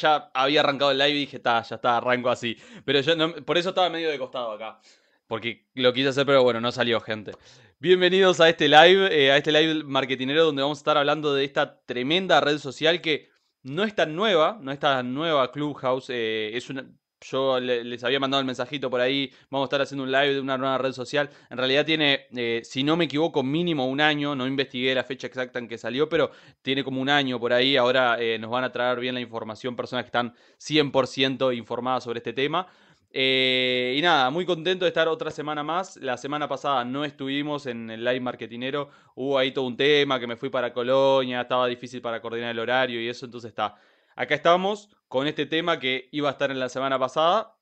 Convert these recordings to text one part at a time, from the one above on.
ya había arrancado el live y dije, ya está, arranco así. Pero yo no, por eso estaba medio de costado acá. Porque lo quise hacer, pero bueno, no salió, gente. Bienvenidos a este live, eh, a este live marketinero donde vamos a estar hablando de esta tremenda red social que no es tan nueva, no es tan nueva Clubhouse. Eh, es una, yo les había mandado el mensajito por ahí, vamos a estar haciendo un live de una nueva red social. En realidad tiene, eh, si no me equivoco, mínimo un año, no investigué la fecha exacta en que salió, pero tiene como un año por ahí. Ahora eh, nos van a traer bien la información personas que están 100% informadas sobre este tema. Eh, y nada, muy contento de estar otra semana más. La semana pasada no estuvimos en el live marketinero. Hubo ahí todo un tema que me fui para Colonia, estaba difícil para coordinar el horario y eso, entonces está. Acá estamos con este tema que iba a estar en la semana pasada.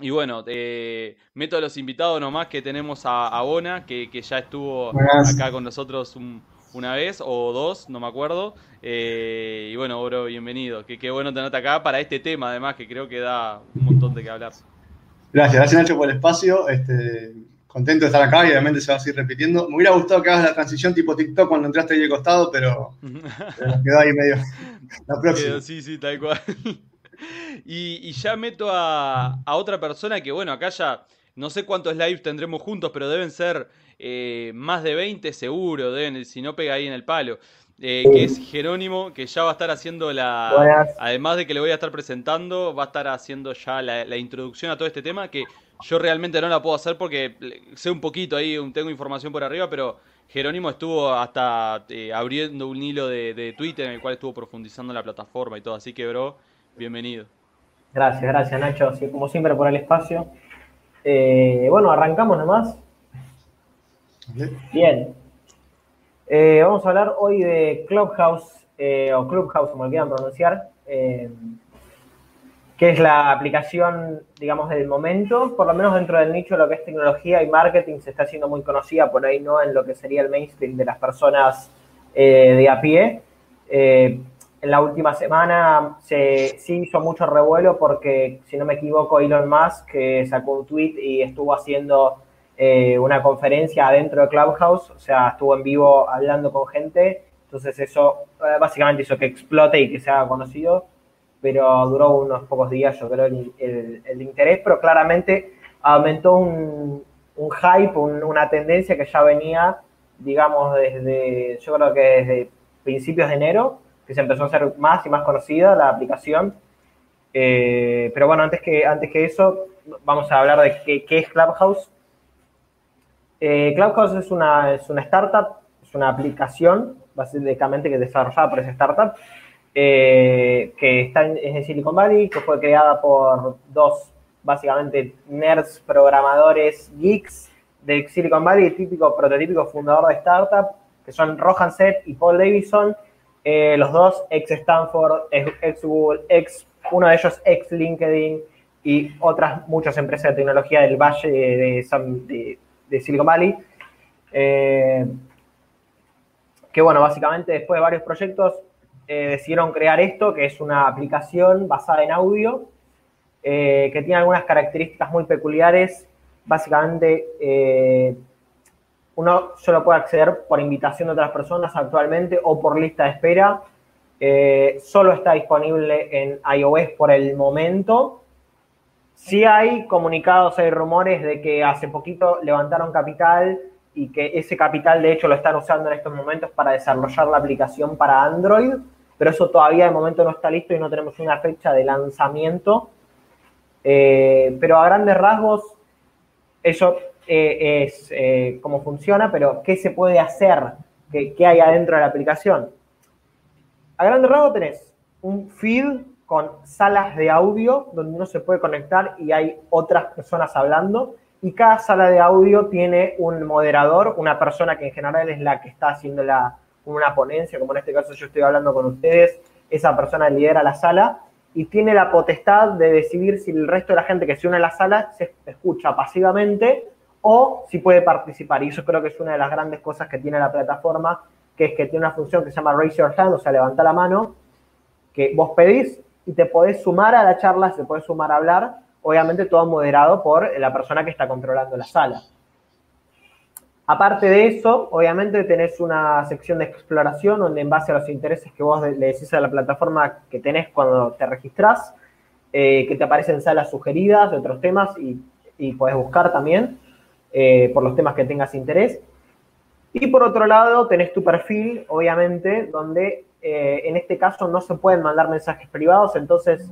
Y bueno, eh, meto a los invitados nomás que tenemos a, Bona, que, ya estuvo acá con nosotros una vez o dos, no me acuerdo. Eh, y bueno, bro, bienvenido. Qué, qué bueno tenerte acá para este tema, además, que creo que da un montón de que hablar. Gracias, gracias Nacho por el espacio. Este, contento de estar acá y obviamente se va a seguir repitiendo. Me hubiera gustado que hagas la transición tipo TikTok cuando entraste ahí de costado, pero, nos quedó ahí medio. La próxima. sí, sí, tal cual. Y, ya meto a, otra persona que, bueno, acá ya no sé cuántos lives tendremos juntos, pero deben ser eh, más de 20 seguro, deben, si no pega ahí en el palo. Eh, que es Jerónimo, que ya va a estar haciendo la. Además de que le voy a estar presentando, va a estar haciendo ya la, introducción a todo este tema, que yo realmente no la puedo hacer porque sé un poquito ahí, tengo información por arriba, pero Jerónimo estuvo hasta eh, abriendo un hilo de, Twitter en el cual estuvo profundizando la plataforma y todo, así que, bro, bienvenido. Gracias, gracias, Nacho, como siempre por el espacio. Eh, bueno, arrancamos nomás. Bien, eh, vamos a hablar hoy de Clubhouse, eh, o Clubhouse, como quieran pronunciar, eh, que es la aplicación, digamos, del momento, por lo menos dentro del nicho de lo que es tecnología y marketing, se está haciendo muy conocida, por ahí no en lo que sería el mainstream de las personas de a pie. en la última semana se, sí hizo mucho revuelo porque, si no me equivoco, Elon Musk sacó un tweet y estuvo haciendo eh, una conferencia adentro de Clubhouse, o sea, estuvo en vivo hablando con gente, entonces eso eh, básicamente hizo que explote y que se haga conocido, pero duró unos pocos días, yo creo, el, interés, pero claramente aumentó un, hype, una tendencia que ya venía, digamos, desde, yo creo que desde principios de enero, que se empezó a hacer más y más conocida la aplicación. Eh, pero bueno, antes que, antes que eso, vamos a hablar de qué es Clubhouse. Eh, Clubhouse es una, es una startup, es una aplicación básicamente que es desarrollada por esa startup, eh, que está en, Silicon Valley, que fue creada por dos, básicamente, nerds, programadores, geeks de Silicon Valley, típico, prototípico fundador de startup, que son Rohan Seth y Paul Davidson, eh, los dos ex Stanford, ex Google, ex, uno de ellos ex LinkedIn y otras muchas empresas de tecnología del Valle de, de, de Silicon Valley. Eh, que bueno, básicamente después de varios proyectos eh, decidieron crear esto, que es una aplicación basada en audio, eh, que tiene algunas características muy peculiares. Básicamente, uno solo puede acceder por invitación de otras personas actualmente o por lista de espera. solo está disponible en iOS por el momento Sí hay comunicados, hay rumores de que hace poquito levantaron capital y que ese capital de hecho lo están usando en estos momentos para desarrollar la aplicación para Android, pero eso todavía de momento no está listo y no tenemos una fecha de lanzamiento. Eh, pero a grandes rasgos, eso eh, es eh, cómo funciona, pero ¿qué se puede hacer? ¿Qué, ¿Qué hay adentro de la aplicación? A grandes rasgos tenés un feed con salas de audio donde uno se puede conectar y hay otras personas hablando. Y cada sala de audio tiene un moderador, una persona que en general es la que está haciendo la, una ponencia, como en este caso yo estoy hablando con ustedes, esa persona lidera la sala y tiene la potestad de decidir si el resto de la gente que se une a la sala se escucha pasivamente o si puede participar. Y eso creo que es una de las grandes cosas que tiene la plataforma, que es que tiene una función que se llama Raise Your Hand, o sea, levanta la mano, que vos pedís y te podés sumar a la charla, se puede sumar a hablar, obviamente todo moderado por la persona que está controlando la sala. Aparte de eso, obviamente tenés una sección de exploración donde en base a los intereses que vos le decís a la plataforma que tenés cuando te registrás, eh, que te aparecen salas sugeridas de otros temas y, y podés buscar también eh, por los temas que tengas interés. Y por otro lado, tenés tu perfil, obviamente, donde eh, en este caso no se pueden mandar mensajes privados, entonces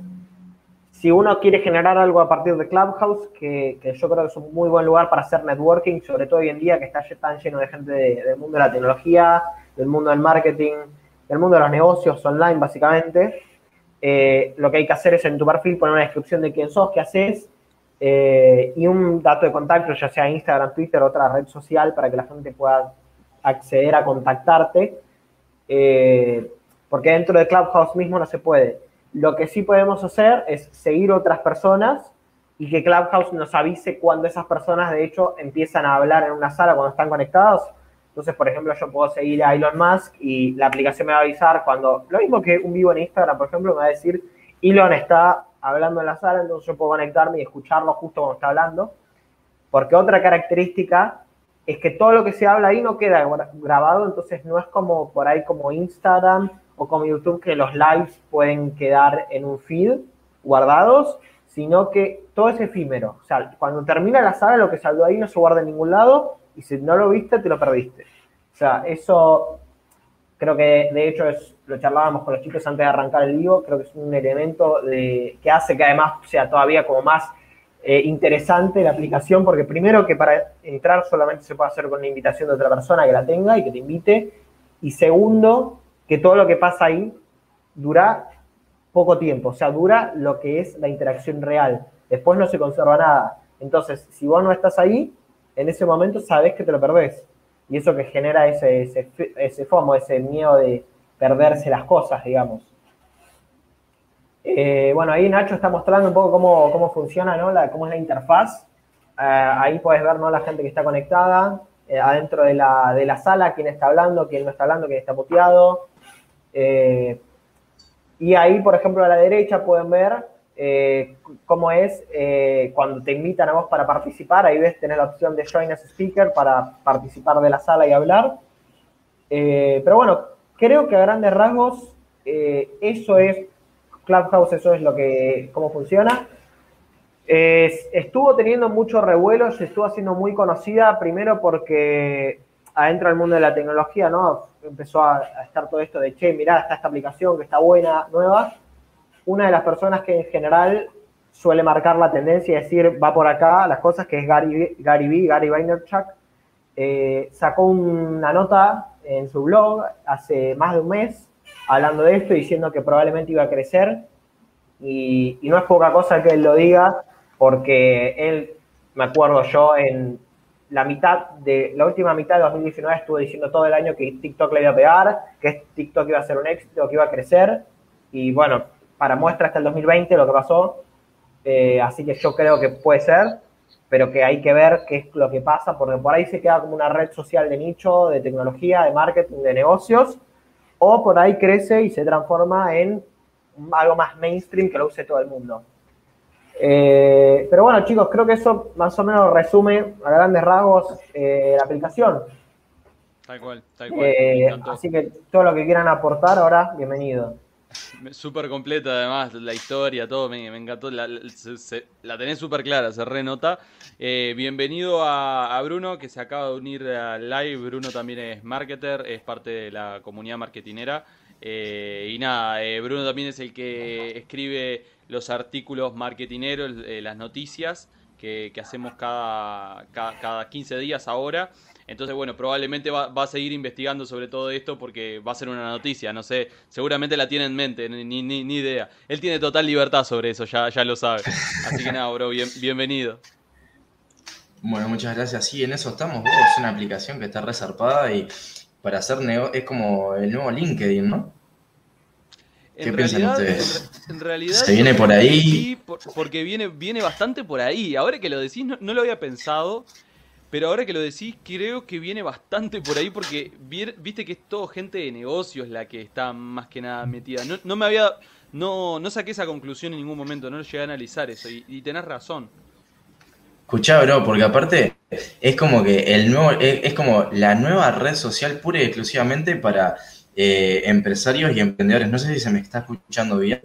si uno quiere generar algo a partir de Clubhouse, que, yo creo que es un muy buen lugar para hacer networking, sobre todo hoy en día que está tan lleno de gente del mundo de la tecnología, del mundo del marketing, del mundo de los negocios online, básicamente. Eh, lo que hay que hacer es en tu perfil poner una descripción de quién sos, qué haces, eh, y un dato de contacto, ya sea Instagram, Twitter, otra red social, para que la gente pueda acceder a contactarte. Porque dentro de Clubhouse mismo no se puede. Lo que sí podemos hacer es seguir otras personas y que Clubhouse nos avise cuando esas personas, de hecho, empiezan a hablar en una sala cuando están conectados. Entonces, por ejemplo, yo puedo seguir a Elon Musk y la aplicación me va a avisar cuando, lo mismo que un vivo en Instagram, por ejemplo, me va a decir, Elon está hablando en la sala, entonces yo puedo conectarme y escucharlo justo cuando está hablando. Porque otra característica es que todo lo que se habla ahí no queda grabado, entonces no es como por ahí como Instagram o como YouTube que los lives pueden quedar en un feed guardados, sino que todo es efímero. O sea, cuando termina la sala, lo que salió ahí no se guarda en ningún lado y si no lo viste, te lo perdiste. O sea, eso creo que de hecho es, lo charlábamos con los chicos antes de arrancar el vivo, creo que es un elemento de, que hace que además sea todavía como más eh, interesante la aplicación, porque primero que para entrar solamente se puede hacer con una invitación de otra persona que la tenga y que te invite, y segundo, que todo lo que pasa ahí dura poco tiempo, o sea, dura lo que es la interacción real. Después no se conserva nada. Entonces, si vos no estás ahí, en ese momento sabes que te lo perdés. Y eso que genera ese, ese, ese FOMO, ese miedo de perderse las cosas, digamos. Eh, bueno, ahí Nacho está mostrando un poco cómo, cómo funciona, ¿no? La, cómo es la interfaz. Eh, ahí puedes ver, ¿no? La gente que está conectada, eh, adentro de la, de la, sala, quién está hablando, quién no está hablando, quién está muteado. Eh, y ahí, por ejemplo, a la derecha pueden ver eh, cómo es eh, cuando te invitan a vos para participar. Ahí ves, tener la opción de Join as Speaker para participar de la sala y hablar. pero bueno, creo que a grandes rasgos eso es Clubhouse, eso es lo que, cómo funciona. estuvo teniendo mucho revuelo, se estuvo haciendo muy conocida, primero porque adentro del mundo de la tecnología, ¿no? Empezó a, estar todo esto de, che, mirá, está esta aplicación que está buena, nueva. Una de las personas que en general suele marcar la tendencia y decir, va por acá, las cosas, que es Gary, Gary B, Gary Vaynerchuk, eh, sacó una nota en su blog hace más de un mes hablando de esto, diciendo que probablemente iba a crecer. Y, y no es poca cosa que él lo diga, porque él, me acuerdo yo, en la mitad de, la última mitad de 2019 estuvo diciendo todo el año que TikTok le iba a pegar, que TikTok iba a ser un éxito, que iba a crecer. Y bueno, para muestra hasta el 2020 lo que pasó. Eh, así que yo creo que puede ser, pero que hay que ver qué es lo que pasa, porque por ahí se queda como una red social de nicho, de tecnología, de marketing, de negocios, o por ahí crece y se transforma en algo más mainstream que lo use todo el mundo. Eh, pero bueno, chicos, creo que eso más o menos resume a grandes rasgos eh, la aplicación. Tal cual, tal cual. Eh, así que todo lo que quieran aportar ahora, bienvenido. Súper completa además, la historia, todo, me, encantó, la, tenés súper clara, se renota. bienvenido a, Bruno, que se acaba de unir al live. Bruno también es marketer, es parte de la comunidad marketinera. Y nada, Bruno también es el que escribe los artículos marketineros, eh, las noticias que, hacemos cada, cada, 15 días ahora. Entonces, bueno, probablemente va, a seguir investigando sobre todo esto porque va a ser una noticia, no sé, seguramente la tiene en mente, ni, ni, ni idea. Él tiene total libertad sobre eso, ya, ya lo sabe. Así que nada, bro, bien, bienvenido. Bueno, muchas gracias. Sí, en eso estamos, Es una aplicación que está resarpada y para hacer negocio es como el nuevo LinkedIn, ¿no? ¿Qué piensan ustedes? En, realidad. ¿Se viene por ahí? Sí, porque viene, viene bastante por ahí. Ahora que lo decís, no, lo había pensado. Pero ahora que lo decís, creo que viene bastante por ahí porque viste que es todo gente de negocios la que está más que nada metida. No, me había. No, no saqué esa conclusión en ningún momento, no llegué a analizar eso. Y, tenés razón. Escuchá, bro, porque aparte es como que el nuevo, es, como la nueva red social pura y exclusivamente para eh, empresarios y emprendedores. No sé si se me está escuchando bien.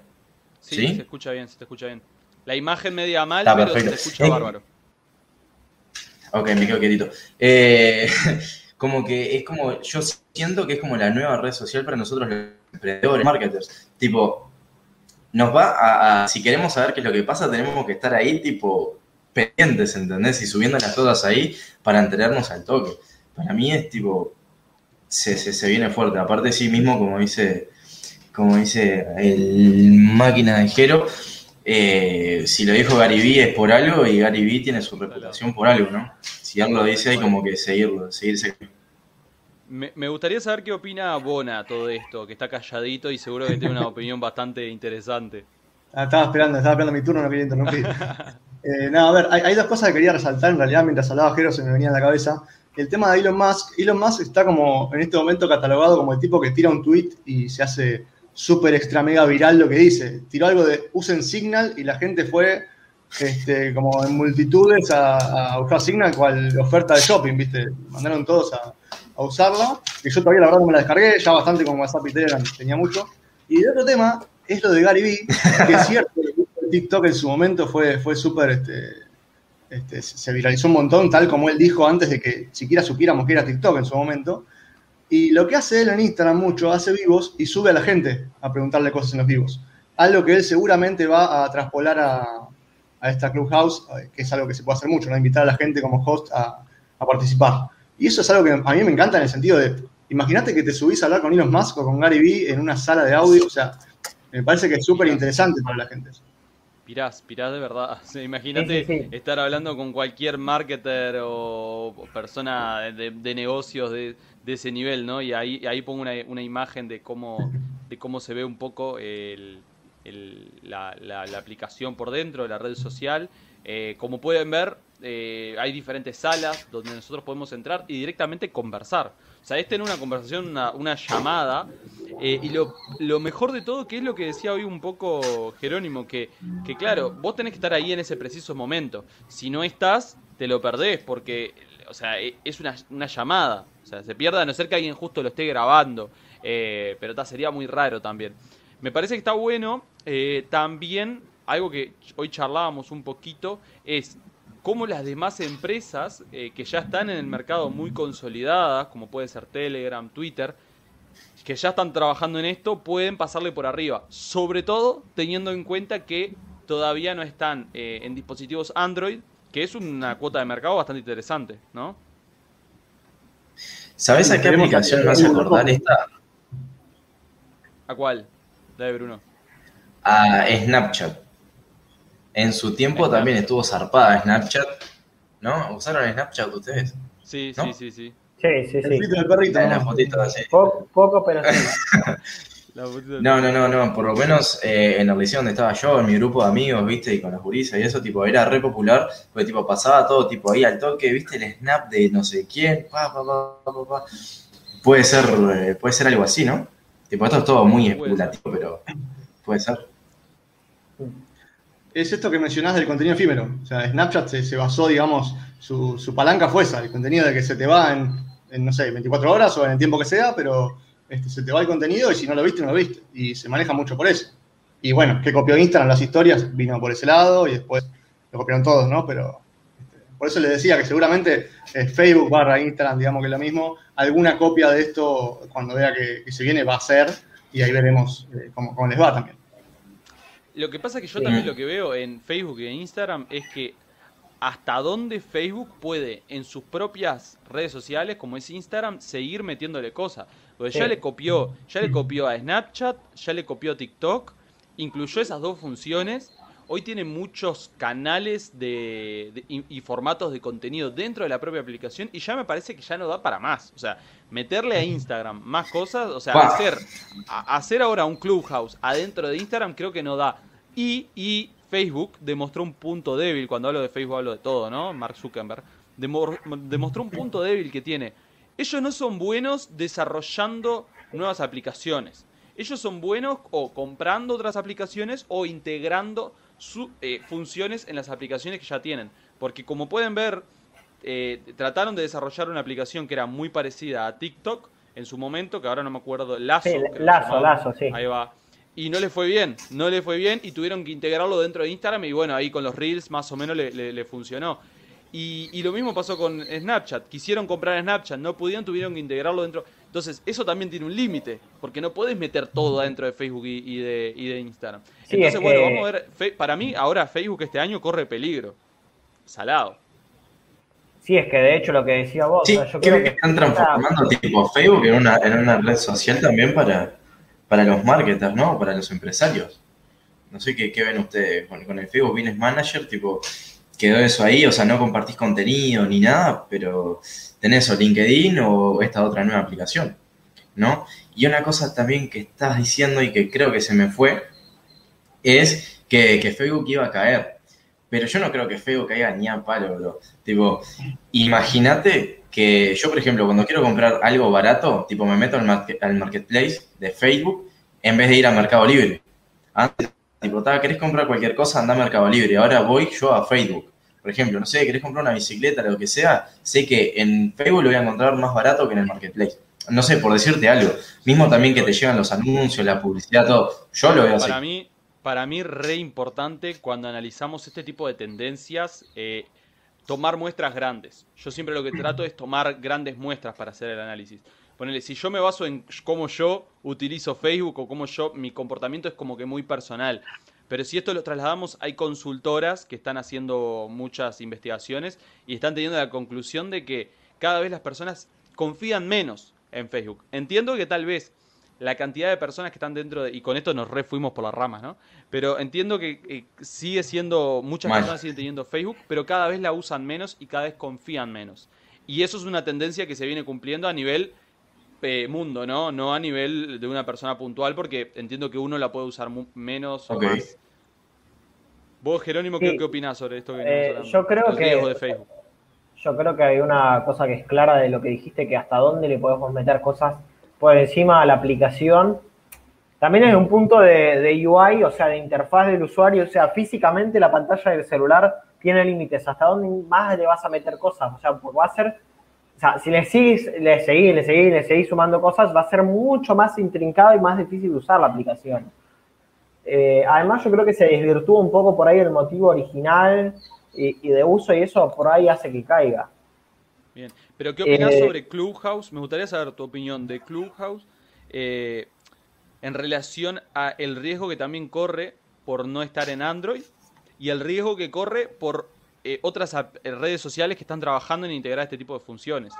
Sí, se escucha bien, se te escucha bien. La imagen media mal, pero se te escucha bárbaro. Ok, me quedo quietito. Eh, como que es como, yo siento que es como la nueva red social para nosotros los emprendedores, marketers. Tipo, nos va a, si queremos saber qué es lo que pasa, tenemos que estar ahí, tipo, pendientes, ¿entendés? Y subiéndolas todas ahí para enterarnos al toque. Para mí es tipo, se, se, viene fuerte. Aparte de sí mismo, como dice, como dice el máquina de Jero, eh, si lo dijo Gary Vee es por algo y Gary Vee tiene su reputación por algo, ¿no? Si él lo dice hay como que seguirlo, seguirse. Me, me gustaría saber qué opina Bona todo esto, que está calladito y seguro que tiene una opinión bastante interesante. Ah, estaba esperando, estaba esperando mi turno, no quería interrumpir. eh, no, a ver, hay, dos cosas que quería resaltar en realidad mientras hablaba Jero se me venía a la cabeza. El tema de Elon Musk, Elon Musk está como en este momento catalogado como el tipo que tira un tweet y se hace súper extra mega viral lo que dice. Tiró algo de usen Signal y la gente fue este, como en multitudes a, buscar Signal cual oferta de shopping, ¿viste? Mandaron todos a, usarla. Y yo todavía la verdad no me la descargué, ya bastante con WhatsApp y Telegram tenía mucho. Y el otro tema es lo de Gary Vee, que es cierto, TikTok en su momento fue, fue súper, este, este, se viralizó un montón, tal como él dijo antes de que siquiera supiéramos que era TikTok en su momento. Y lo que hace él en Instagram mucho, hace vivos y sube a la gente a preguntarle cosas en los vivos. Algo que él seguramente va a traspolar a, esta Clubhouse, eh, que es algo que se puede hacer mucho, ¿no? invitar a la gente como host a, participar. Y eso es algo que a mí me encanta en el sentido de, imagínate que te subís a hablar con Elon Musk o con Gary Vee en una sala de audio, o sea, me parece que es súper interesante para la gente. Pirás, pirás de verdad. imagínate estar hablando con cualquier marketer o persona de negocios de de ese nivel, ¿no? Y ahí, ahí pongo una, una imagen de cómo, de cómo se ve un poco el, la, la, aplicación por dentro de la red social. Eh, como pueden ver, eh, hay diferentes salas donde nosotros podemos entrar y directamente conversar. O sea, es tener una conversación, una, llamada. Eh, y lo, lo, mejor de todo, que es lo que decía hoy un poco Jerónimo, que, que claro, vos tenés que estar ahí en ese preciso momento. Si no estás, te lo perdés, porque o sea, e, es una, una llamada. O sea, se pierde a no ser que alguien justo lo esté grabando. Eh, pero ta, sería muy raro también. Me parece que está bueno. También, algo que hoy charlábamos un poquito, es cómo las demás empresas eh, que ya están en el mercado muy consolidadas, como puede ser Telegram, Twitter, que ya están trabajando en esto, pueden pasarle por arriba. Sobre todo teniendo en cuenta que todavía no están en dispositivos Android, que es una cuota de mercado bastante interesante, ¿no? ¿Sabes a qué aplicación me hace acordar esta? ¿A cuál? Dale, Bruno. A Snapchat. En su tiempo también estuvo zarpada Snapchat. ¿No? ¿Usaron Snapchat ustedes? Sí, sí, sí, sí. Sí, sí, sí. El perrito, Poco, poco, pero sí. No, no, no, no, por lo menos eh, en la liceo donde estaba yo, en mi grupo de amigos, viste, y con las jurisas y eso, tipo, era re popular, porque tipo pasaba todo, tipo, ahí al toque, viste, el snap de no sé quién, pa, pa, pa, pa, pa. Puede ser, eh, puede ser algo así, ¿no? Tipo, esto es todo muy especulativo, pero puede ser. Es esto que mencionás del contenido efímero. O sea, Snapchat se, basó, digamos, su, su, palanca fue esa, el contenido de que se te va en, no sé, 24 horas o en el tiempo que sea, pero este, se te va el contenido y si no lo viste, no lo viste. Y se maneja mucho por eso. Y bueno, que copió Instagram las historias, vino por ese lado y después lo copiaron todos, ¿no? Pero este, por eso les decía que seguramente eh, Facebook barra Instagram, digamos que es lo mismo, alguna copia de esto cuando vea que, se viene va a ser y ahí veremos eh, cómo, cómo les va también. Lo que pasa es que yo también lo que veo en Facebook y en Instagram es que hasta dónde Facebook puede en sus propias redes sociales, como es Instagram, seguir metiéndole cosas. Porque ya le copió, ya le copió a Snapchat, ya le copió a TikTok, incluyó esas dos funciones. Hoy tiene muchos canales de, y, formatos de contenido dentro de la propia aplicación y ya me parece que ya no da para más. O sea, meterle a Instagram más cosas, o sea, hacer, hacer ahora un Clubhouse adentro de Instagram creo que no da. Y, y Facebook demostró un punto débil, cuando hablo de Facebook hablo de todo, ¿no? Mark Zuckerberg, demostró un punto débil que tiene. Ellos no son buenos desarrollando nuevas aplicaciones. Ellos son buenos o comprando otras aplicaciones o integrando sus eh, funciones en las aplicaciones que ya tienen. Porque como pueden ver, eh, trataron de desarrollar una aplicación que era muy parecida a TikTok en su momento, que ahora no me acuerdo, Lazo. Lazo, Lazo, sí. Ahí va. Y no le fue bien, no le fue bien y tuvieron que integrarlo dentro de Instagram y bueno, ahí con los Reels más o menos le, funcionó. Y, lo mismo pasó con Snapchat. Quisieron comprar Snapchat, no pudieron, tuvieron que integrarlo dentro. Entonces, eso también tiene un límite, porque no puedes meter todo dentro de Facebook y, de, de, Instagram. Entonces, bueno, vamos a ver. Para mí, ahora Facebook este año corre peligro. Salado. Sí, es que de hecho lo que decía vos. Sí, yo creo que, están transformando tipo Facebook en una, en una red social también para, para los marketers, ¿no? Para los empresarios. No sé qué, qué ven ustedes con, el Facebook Business Manager, tipo, quedó eso ahí, o sea, no compartís contenido ni nada, pero tenés o LinkedIn o esta otra nueva aplicación, ¿no? Y una cosa también que estás diciendo y que creo que se me fue, es que, que Facebook iba a caer. Pero yo no creo que Facebook caiga ni a palo, bro. Tipo, imagínate que yo, por ejemplo, cuando quiero comprar algo barato, tipo, me meto al, marketplace de Facebook en vez de ir a Mercado Libre. Antes, tipo, ¿querés comprar cualquier cosa? Anda a Mercado Libre. Ahora voy yo a Facebook. Por ejemplo, no sé, querés comprar una bicicleta, lo que sea, sé que en Facebook lo voy a encontrar más barato que en el marketplace. No sé, por decirte algo. Mismo también que te llegan los anuncios, la publicidad, todo. Yo lo veo así. Para mí, para mí re importante cuando analizamos este tipo de tendencias, eh, tomar muestras grandes. Yo siempre lo que trato es tomar grandes muestras para hacer el análisis. Ponele, si yo me baso en cómo yo utilizo Facebook o cómo yo, mi comportamiento es como que muy personal. Pero si esto lo trasladamos, hay consultoras que están haciendo muchas investigaciones y están teniendo la conclusión de que cada vez las personas confían menos en Facebook. Entiendo que tal vez la cantidad de personas que están dentro de... Y con esto nos refuimos por las ramas, ¿no? Pero entiendo que eh, sigue siendo... Muchas personas siguen teniendo Facebook, pero cada vez la usan menos y cada vez confían menos. Y eso es una tendencia que se viene cumpliendo a nivel eh, mundo, ¿no? No a nivel de una persona puntual, porque entiendo que uno la puede usar menos o más. Vos, Jerónimo, ¿qué, ¿qué opinás sobre esto que eh, Yo creo que... De Facebook? Yo creo que hay una cosa que es clara de lo que dijiste, que hasta dónde le podemos meter cosas por encima de la aplicación. También hay un punto de, UI, o sea, de interfaz del usuario, o sea, físicamente la pantalla del celular tiene límites. ¿Hasta dónde más le vas a meter cosas? O sea, pues va a ser, sea, si le seguís, le seguís, le seguís, le seguís sumando cosas, va a ser mucho más intrincado y más difícil de usar la aplicación. Eh, además, yo creo que se desvirtúa un poco por ahí el motivo original y, de uso y eso por ahí hace que caiga. Bien, pero ¿qué opinas eh, sobre Clubhouse? Me gustaría saber tu opinión de Clubhouse eh, en relación a el riesgo que también corre por no estar en Android y el riesgo que corre por eh, otras redes sociales que están trabajando en integrar este tipo de funciones.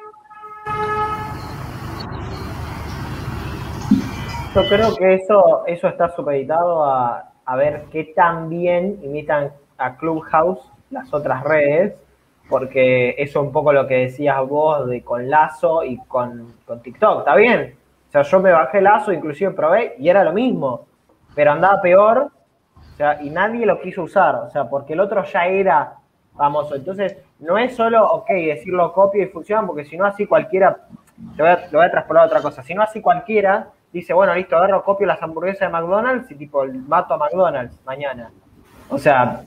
Yo creo que eso, eso está supeditado a, a ver qué tan bien imitan a Clubhouse las otras redes porque eso es un poco lo que decías vos de con Lazo y con, TikTok, ¿está bien? O sea, yo me bajé Lazo, inclusive probé y era lo mismo, pero andaba peor, o sea, y nadie lo quiso usar, o sea, porque el otro ya era famoso. Entonces, no es solo, ok, decirlo copia y funciona, porque si no así cualquiera, lo voy, a, lo voy a traspolar a otra cosa, si no así cualquiera dice, bueno, listo, agarro, copio las hamburguesas de McDonald's y tipo, mato a McDonald's mañana. O sea,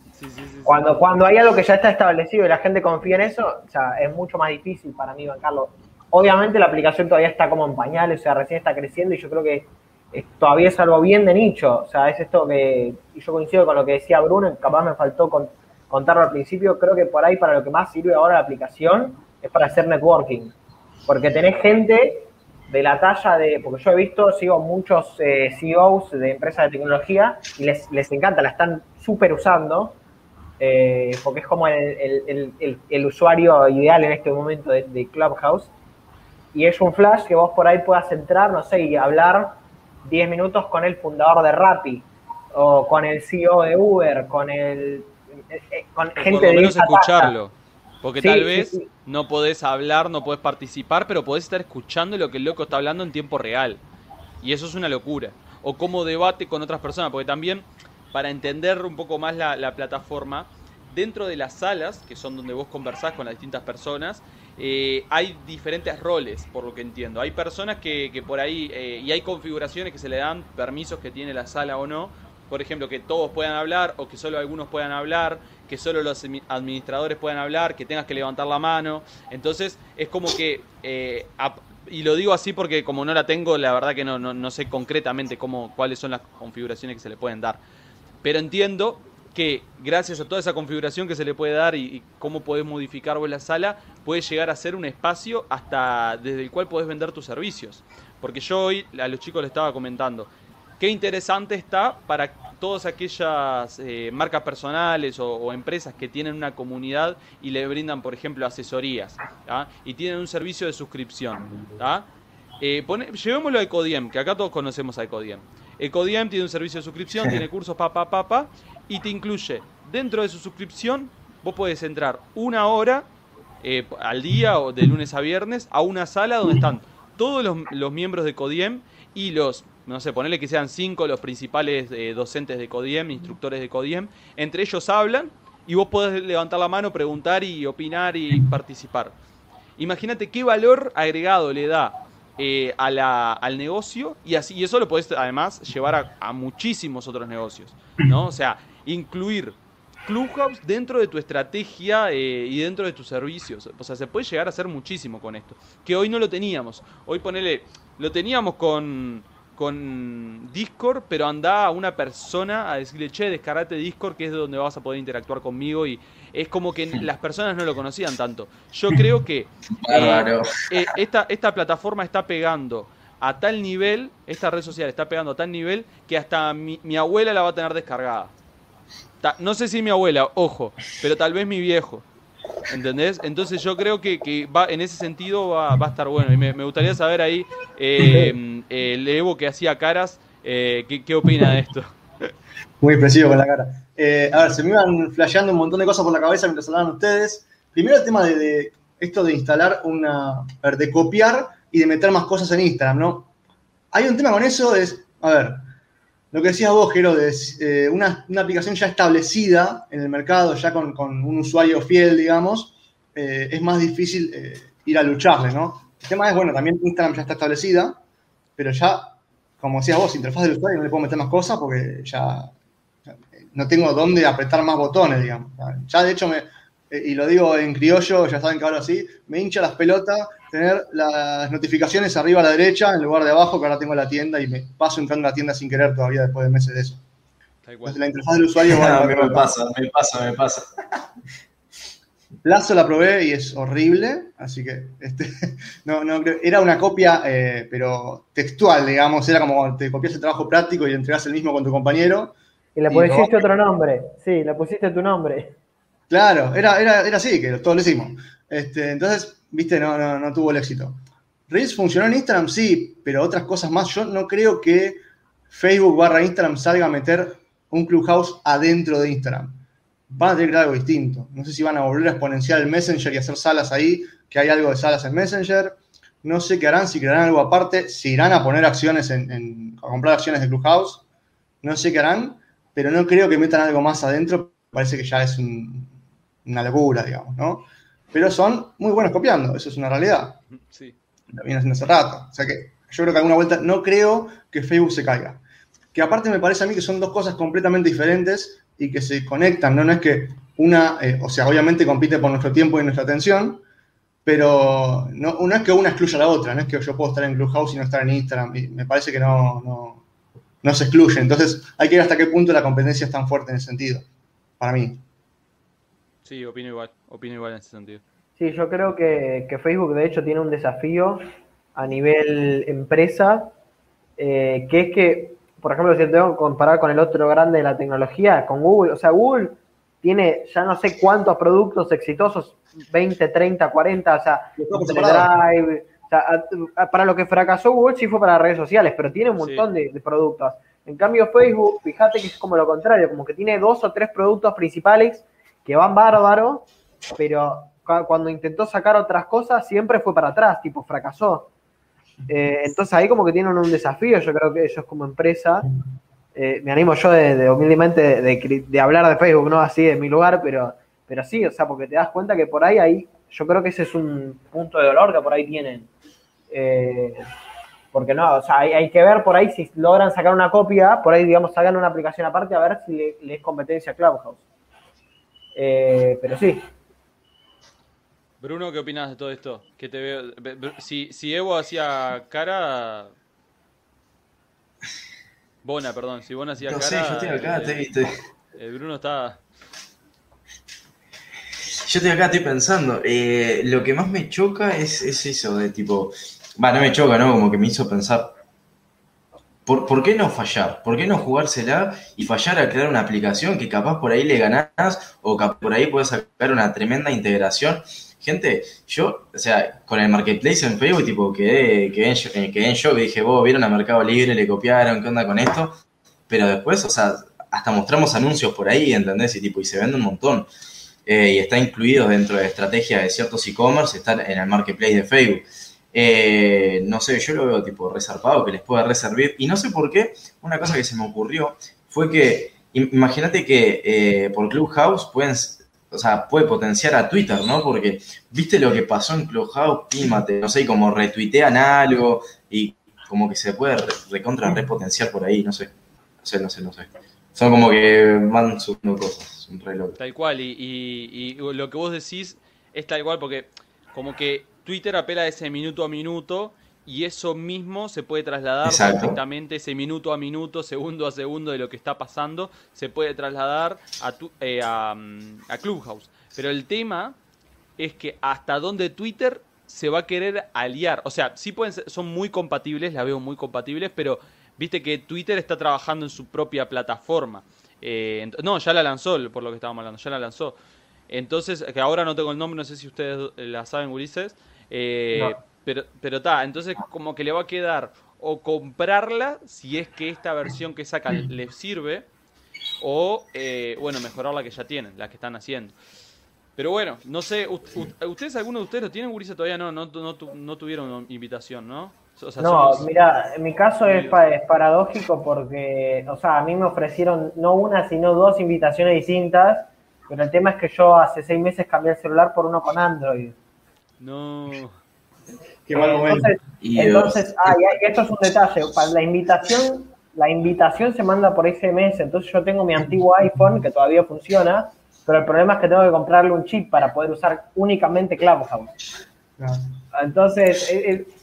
cuando, cuando hay algo que ya está establecido y la gente confía en eso, o sea, es mucho más difícil para mí bancarlo. Obviamente la aplicación todavía está como en pañales, o sea, recién está creciendo y yo creo que todavía es algo bien de nicho. O sea, es esto que, y yo coincido con lo que decía Bruno, capaz me faltó contarlo al principio, creo que por ahí para lo que más sirve ahora la aplicación es para hacer networking. Porque tenés gente de la talla de, porque yo he visto, sigo muchos eh, CEOs de empresas de tecnología y les, les encanta, la están súper usando eh, porque es como el, usuario ideal en este momento de, Clubhouse. Y es un flash que vos por ahí puedas entrar, no sé, y hablar 10 minutos con el fundador de Rappi, o con el CEO de Uber, con el con gente por lo menos escucharlo. Porque tal vez no podés hablar, no podés participar, pero podés estar escuchando lo que el loco está hablando en tiempo real. Y eso es una locura. O como debate con otras personas, porque también para entender un poco más la, plataforma, dentro de las salas, que son donde vos conversás con las distintas personas, eh, hay diferentes roles, por lo que entiendo. Hay personas que, por ahí, eh, y hay configuraciones que se le dan, permisos que tiene la sala o no, por ejemplo, que todos puedan hablar o que solo algunos puedan hablar, que solo los administradores puedan hablar, que tengas que levantar la mano. Entonces es como que, eh, y lo digo así porque como no la tengo, la verdad que no, no, sé concretamente cómo, cuáles son las configuraciones que se le pueden dar. Pero entiendo que gracias a toda esa configuración que se le puede dar y, cómo podés modificar vos la sala, puede llegar a ser un espacio hasta desde el cual podés vender tus servicios. Porque yo hoy a los chicos les estaba comentando, qué interesante está para todas aquellas eh, marcas personales o, empresas que tienen una comunidad y le brindan, por ejemplo, asesorías y tienen un servicio de suscripción. Eh, llevémoslo a Ecodiem, que acá todos conocemos a Ecodiem. Ecodiem tiene un servicio de suscripción, tiene cursos pa, pa, pa, pa, y te incluye dentro de su suscripción, vos puedes entrar una hora eh, al día o de lunes a viernes a una sala donde están todos los, los miembros de Ecodiem y los no sé, ponerle que sean cinco los principales eh, docentes de CODIEM, instructores de CODIEM, entre ellos hablan y vos podés levantar la mano, preguntar y opinar y participar. Imagínate qué valor agregado le da eh, a la, al negocio y así y eso lo podés además llevar a, muchísimos otros negocios, ¿no? O sea, incluir Clubhouse dentro de tu estrategia eh, y dentro de tus servicios. O sea, se puede llegar a hacer muchísimo con esto. Que hoy no lo teníamos. Hoy ponele, lo teníamos con, con Discord, pero anda a una persona a decirle, che, descarate Discord, que es donde vas a poder interactuar conmigo. Y es como que las personas no lo conocían tanto. Yo creo que eh, eh, esta, esta plataforma está pegando a tal nivel, esta red social está pegando a tal nivel, que hasta mi, abuela la va a tener descargada. no sé si mi abuela, ojo, pero tal vez mi viejo. ¿Entendés? Entonces yo creo que, va, en ese sentido va, a estar bueno. Y me, gustaría saber ahí, eh, el Evo que hacía caras, eh, ¿qué, opina de esto? Muy expresivo con la cara. Eh, a ver, se me iban flasheando un montón de cosas por la cabeza mientras hablaban ustedes. Primero el tema de, esto de instalar una, a ver, de copiar y de meter más cosas en Instagram, ¿no? Hay un tema con eso, es, a ver, lo que decías vos, Jero, eh, una, aplicación ya establecida en el mercado, ya con, un usuario fiel, digamos, eh, es más difícil eh, ir a lucharle, ¿no? El tema es, bueno, también Instagram ya está establecida, pero ya, como decías vos, interfaz del usuario no le puedo meter más cosas porque ya, no tengo dónde apretar más botones, digamos. Ya, de hecho, me, y lo digo en criollo, ya saben que ahora sí, me hincha las pelotas tener las notificaciones arriba a la derecha en lugar de abajo, que ahora tengo la tienda y me paso entrando a la tienda sin querer todavía después de meses de eso. Entonces, la interfaz del usuario... me pasa, me pasa, me pasa. Lazo la probé y es horrible, así que este, no, no, era una copia, eh, pero textual, digamos, era como te copias el trabajo práctico y entregas el mismo con tu compañero. Y le pusiste otro nombre, sí, le pusiste tu nombre. Claro, era, era, era así, que todos lo hicimos. Este, entonces, viste, no, no, tuvo el éxito. Reels funcionó en Instagram, sí, pero otras cosas más. Yo no creo que Facebook barra Instagram salga a meter un Clubhouse adentro de Instagram. Van a tener algo distinto. No sé si van a volver a exponenciar el Messenger y hacer salas ahí, que hay algo de salas en Messenger. No sé qué harán, si crearán algo aparte, si irán a poner acciones en, a comprar acciones de Clubhouse. No sé qué harán, pero no creo que metan algo más adentro. Parece que ya es una locura, digamos, ¿no? pero son muy buenos copiando, eso es una realidad. Sí. Lo viene haciendo hace rato. O sea que yo creo que alguna vuelta no creo que Facebook se caiga. Que aparte me parece a mí que son dos cosas completamente diferentes y que se conectan, ¿no? No es que una, eh, o sea, obviamente compite por nuestro tiempo y nuestra atención, pero no, es que una excluya a la otra, no es que yo puedo estar en Clubhouse y no estar en Instagram, y me parece que no, no, no se excluye. Entonces hay que ver hasta qué punto la competencia es tan fuerte en ese sentido, para mí. Sí, opino igual, opino igual en ese sentido. Sí, yo creo que, Facebook de hecho tiene un desafío a nivel empresa, eh, que es que, por ejemplo, si tengo que comparar con el otro grande de la tecnología, con Google, o sea, Google tiene ya no sé cuántos productos exitosos, 20, 30, 40, o sea, Drive, o sea, para lo que fracasó Google sí fue para redes sociales, pero tiene un montón de, de, productos. En cambio, Facebook, fíjate que es como lo contrario, como que tiene dos o tres productos principales que van bárbaro, pero cuando intentó sacar otras cosas siempre fue para atrás, tipo fracasó. Eh, entonces ahí como que tienen un desafío, yo creo que ellos como empresa, eh, me animo yo de, humildemente de, hablar de Facebook, no así de mi lugar, pero, pero sí, o sea, porque te das cuenta que por ahí, ahí, yo creo que ese es un punto de dolor que por ahí tienen. Eh, Porque no, o sea, hay, que ver por ahí si logran sacar una copia, por ahí, digamos, sacan una aplicación aparte a ver si le, es competencia a Clubhouse. Eh, pero sí. Bruno, ¿qué opinas de todo esto? Que te veo, si, si Evo hacía cara, Bona, perdón, si Bona hacía no cara. Sé, yo estoy acá, eh, estoy, El Bruno está. Yo estoy acá, estoy pensando. Eh, lo que más me choca es, es eso de tipo. Va, no me choca, ¿no? Como que me hizo pensar. ¿Por, ¿Por, qué no fallar? ¿Por qué no jugársela y fallar a crear una aplicación que capaz por ahí le ganás o capaz por ahí puedes sacar una tremenda integración? Gente, yo, o sea, con el marketplace en Facebook, tipo, quedé, quedé, en, quedé en shock. Dije, vos vieron a Mercado Libre, le copiaron, ¿qué onda con esto? Pero después, o sea, hasta mostramos anuncios por ahí, ¿entendés? Y tipo, y se vende un montón. Eh, y está incluido dentro de estrategias de ciertos e-commerce, está en el marketplace de Facebook. Eh, no sé, yo lo veo tipo resarpado, que les pueda reservir. Y no sé por qué, una cosa que se me ocurrió fue que, imagínate que eh, por Clubhouse pueden, o sea, puede potenciar a Twitter, ¿no? Porque viste lo que pasó en Clubhouse, pímate, no sé, como retuitean algo y como que se puede recontra repotenciar por ahí, no sé. No sé, no sé, no sé. Son como que van subiendo cosas, un reloj. Tal cual, y, y, lo que vos decís es tal cual porque como que Twitter apela a ese minuto a minuto y eso mismo se puede trasladar perfectamente, ese minuto a minuto, segundo a segundo de lo que está pasando, se puede trasladar a, eh, mm, a, Clubhouse. Pero el tema es que hasta dónde Twitter se va a querer aliar. O sea, sí pueden son muy compatibles, la veo muy compatibles, pero viste que Twitter está trabajando en su propia plataforma. Eh, no, ya la lanzó, por lo que estábamos hablando, ya la lanzó. Entonces, que ahora no tengo el nombre, no sé si ustedes la saben, Ulises. Eh, pero pero está, entonces como que le va a quedar o comprarla si es que esta versión que sacan le sirve, o eh, bueno, mejorar la que ya tienen, la que están haciendo. Pero bueno, no sé, ¿ustedes, alguno de ustedes lo tienen, Ulises? Todavía no, no, no, no tuvieron invitación, ¿no? no, mira, en mi caso es, es, paradójico porque, o sea, a mí me ofrecieron no una, sino dos invitaciones distintas, pero el tema es que yo hace seis meses cambié el celular por uno con Android. No. Qué mal entonces, entonces ah, y esto es un detalle, para la invitación, la invitación se manda por SMS, entonces yo tengo mi antiguo iPhone que todavía funciona, pero el problema es que tengo que comprarle un chip para poder usar únicamente Clubhouse. Entonces,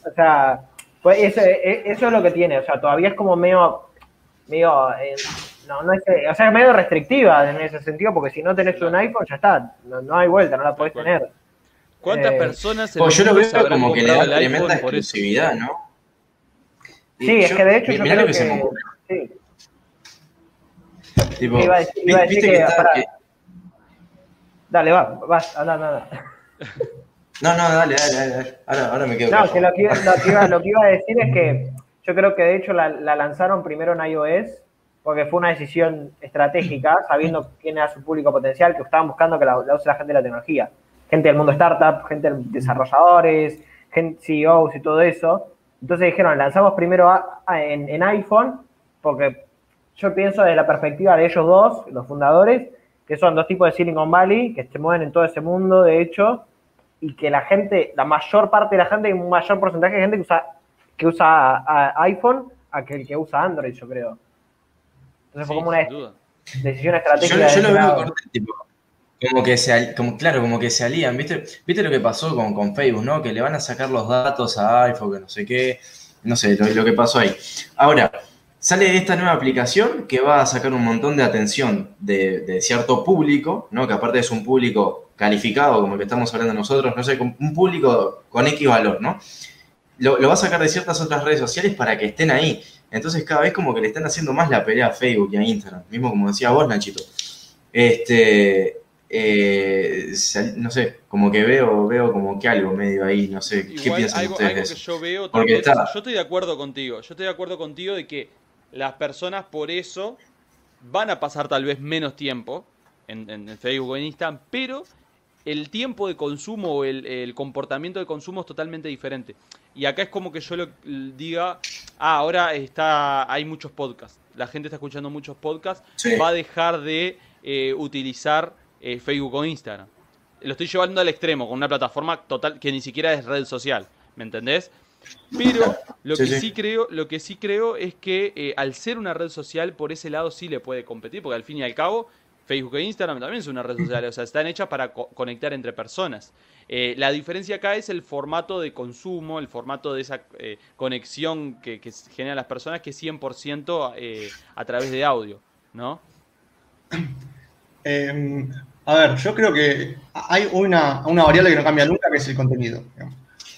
o sea, pues eso, e, eso, es lo que tiene, o sea, todavía es como medio, medio, eh, no, no es, o sea, es medio restrictiva en ese sentido, porque si no tenés un iPhone, ya está, no, hay vuelta, no la podés tener. ¿Cuántas eh, personas pues yo lo veo como que le da tremenda exclusividad, ¿no? sí, es que de hecho yo creo que, sí. Tipo, iba a decir, iba a decir que, Dale, va, vas, anda, anda. No, no, dale, dale, dale. Ahora, ahora me quedo. No, que lo que, iba, lo, que iba, a decir es que yo creo que de hecho la, lanzaron primero en iOS porque fue una decisión estratégica, sabiendo quién era su público potencial, que estaban buscando que la, use la gente de la tecnología. Gente del mundo startup, gente de desarrolladores, gente CEOs y todo eso. Entonces dijeron, lanzamos primero en, en iPhone, porque yo pienso desde la perspectiva de ellos dos, los fundadores, que son dos tipos de Silicon Valley, que se mueven en todo ese mundo, de hecho, y que la gente, la mayor parte de la gente, un mayor porcentaje de gente que usa, que usa iPhone a que el que usa Android, yo creo. Entonces fue como una decisión estratégica. Yo, lo veo tipo, como que se, como, claro, como que se alían, ¿viste? ¿Viste lo que pasó con, con Facebook, no? Que le van a sacar los datos a iPhone, que no sé qué, no sé, lo, que pasó ahí. Ahora, sale esta nueva aplicación que va a sacar un montón de atención de, cierto público, ¿no? Que aparte es un público calificado, como el que estamos hablando nosotros, no sé, un público con X valor, ¿no? Lo, va a sacar de ciertas otras redes sociales para que estén ahí. Entonces cada vez como que le están haciendo más la pelea a Facebook y a Instagram, mismo como decía vos, Nachito. Este, eh, no sé, como que veo, veo como que algo medio ahí, no sé, ¿qué piensan ustedes? yo veo, Porque yo estoy de acuerdo contigo, yo estoy de acuerdo contigo de que las personas por eso van a pasar tal vez menos tiempo en, en Facebook o en Instagram, pero el tiempo de consumo o el, comportamiento de consumo es totalmente diferente. Y acá es como que yo lo diga, ah, ahora está, hay muchos podcasts, la gente está escuchando muchos podcasts, va a dejar de eh, utilizar eh, Facebook o Instagram. Lo estoy llevando al extremo, con una plataforma total que ni siquiera es red social, ¿me entendés? Pero lo que sí, creo, lo que sí creo es que eh, al ser una red social, por ese lado sí le puede competir, porque al fin y al cabo, Facebook e Instagram también son una red social, o sea, están hechas para conectar entre personas. Eh, la diferencia acá es el formato de consumo, el formato de esa eh, conexión que, que, generan las personas, que es 100% a través de audio, ¿no? A ver, yo creo que hay una, una, variable que no cambia nunca, que es el contenido.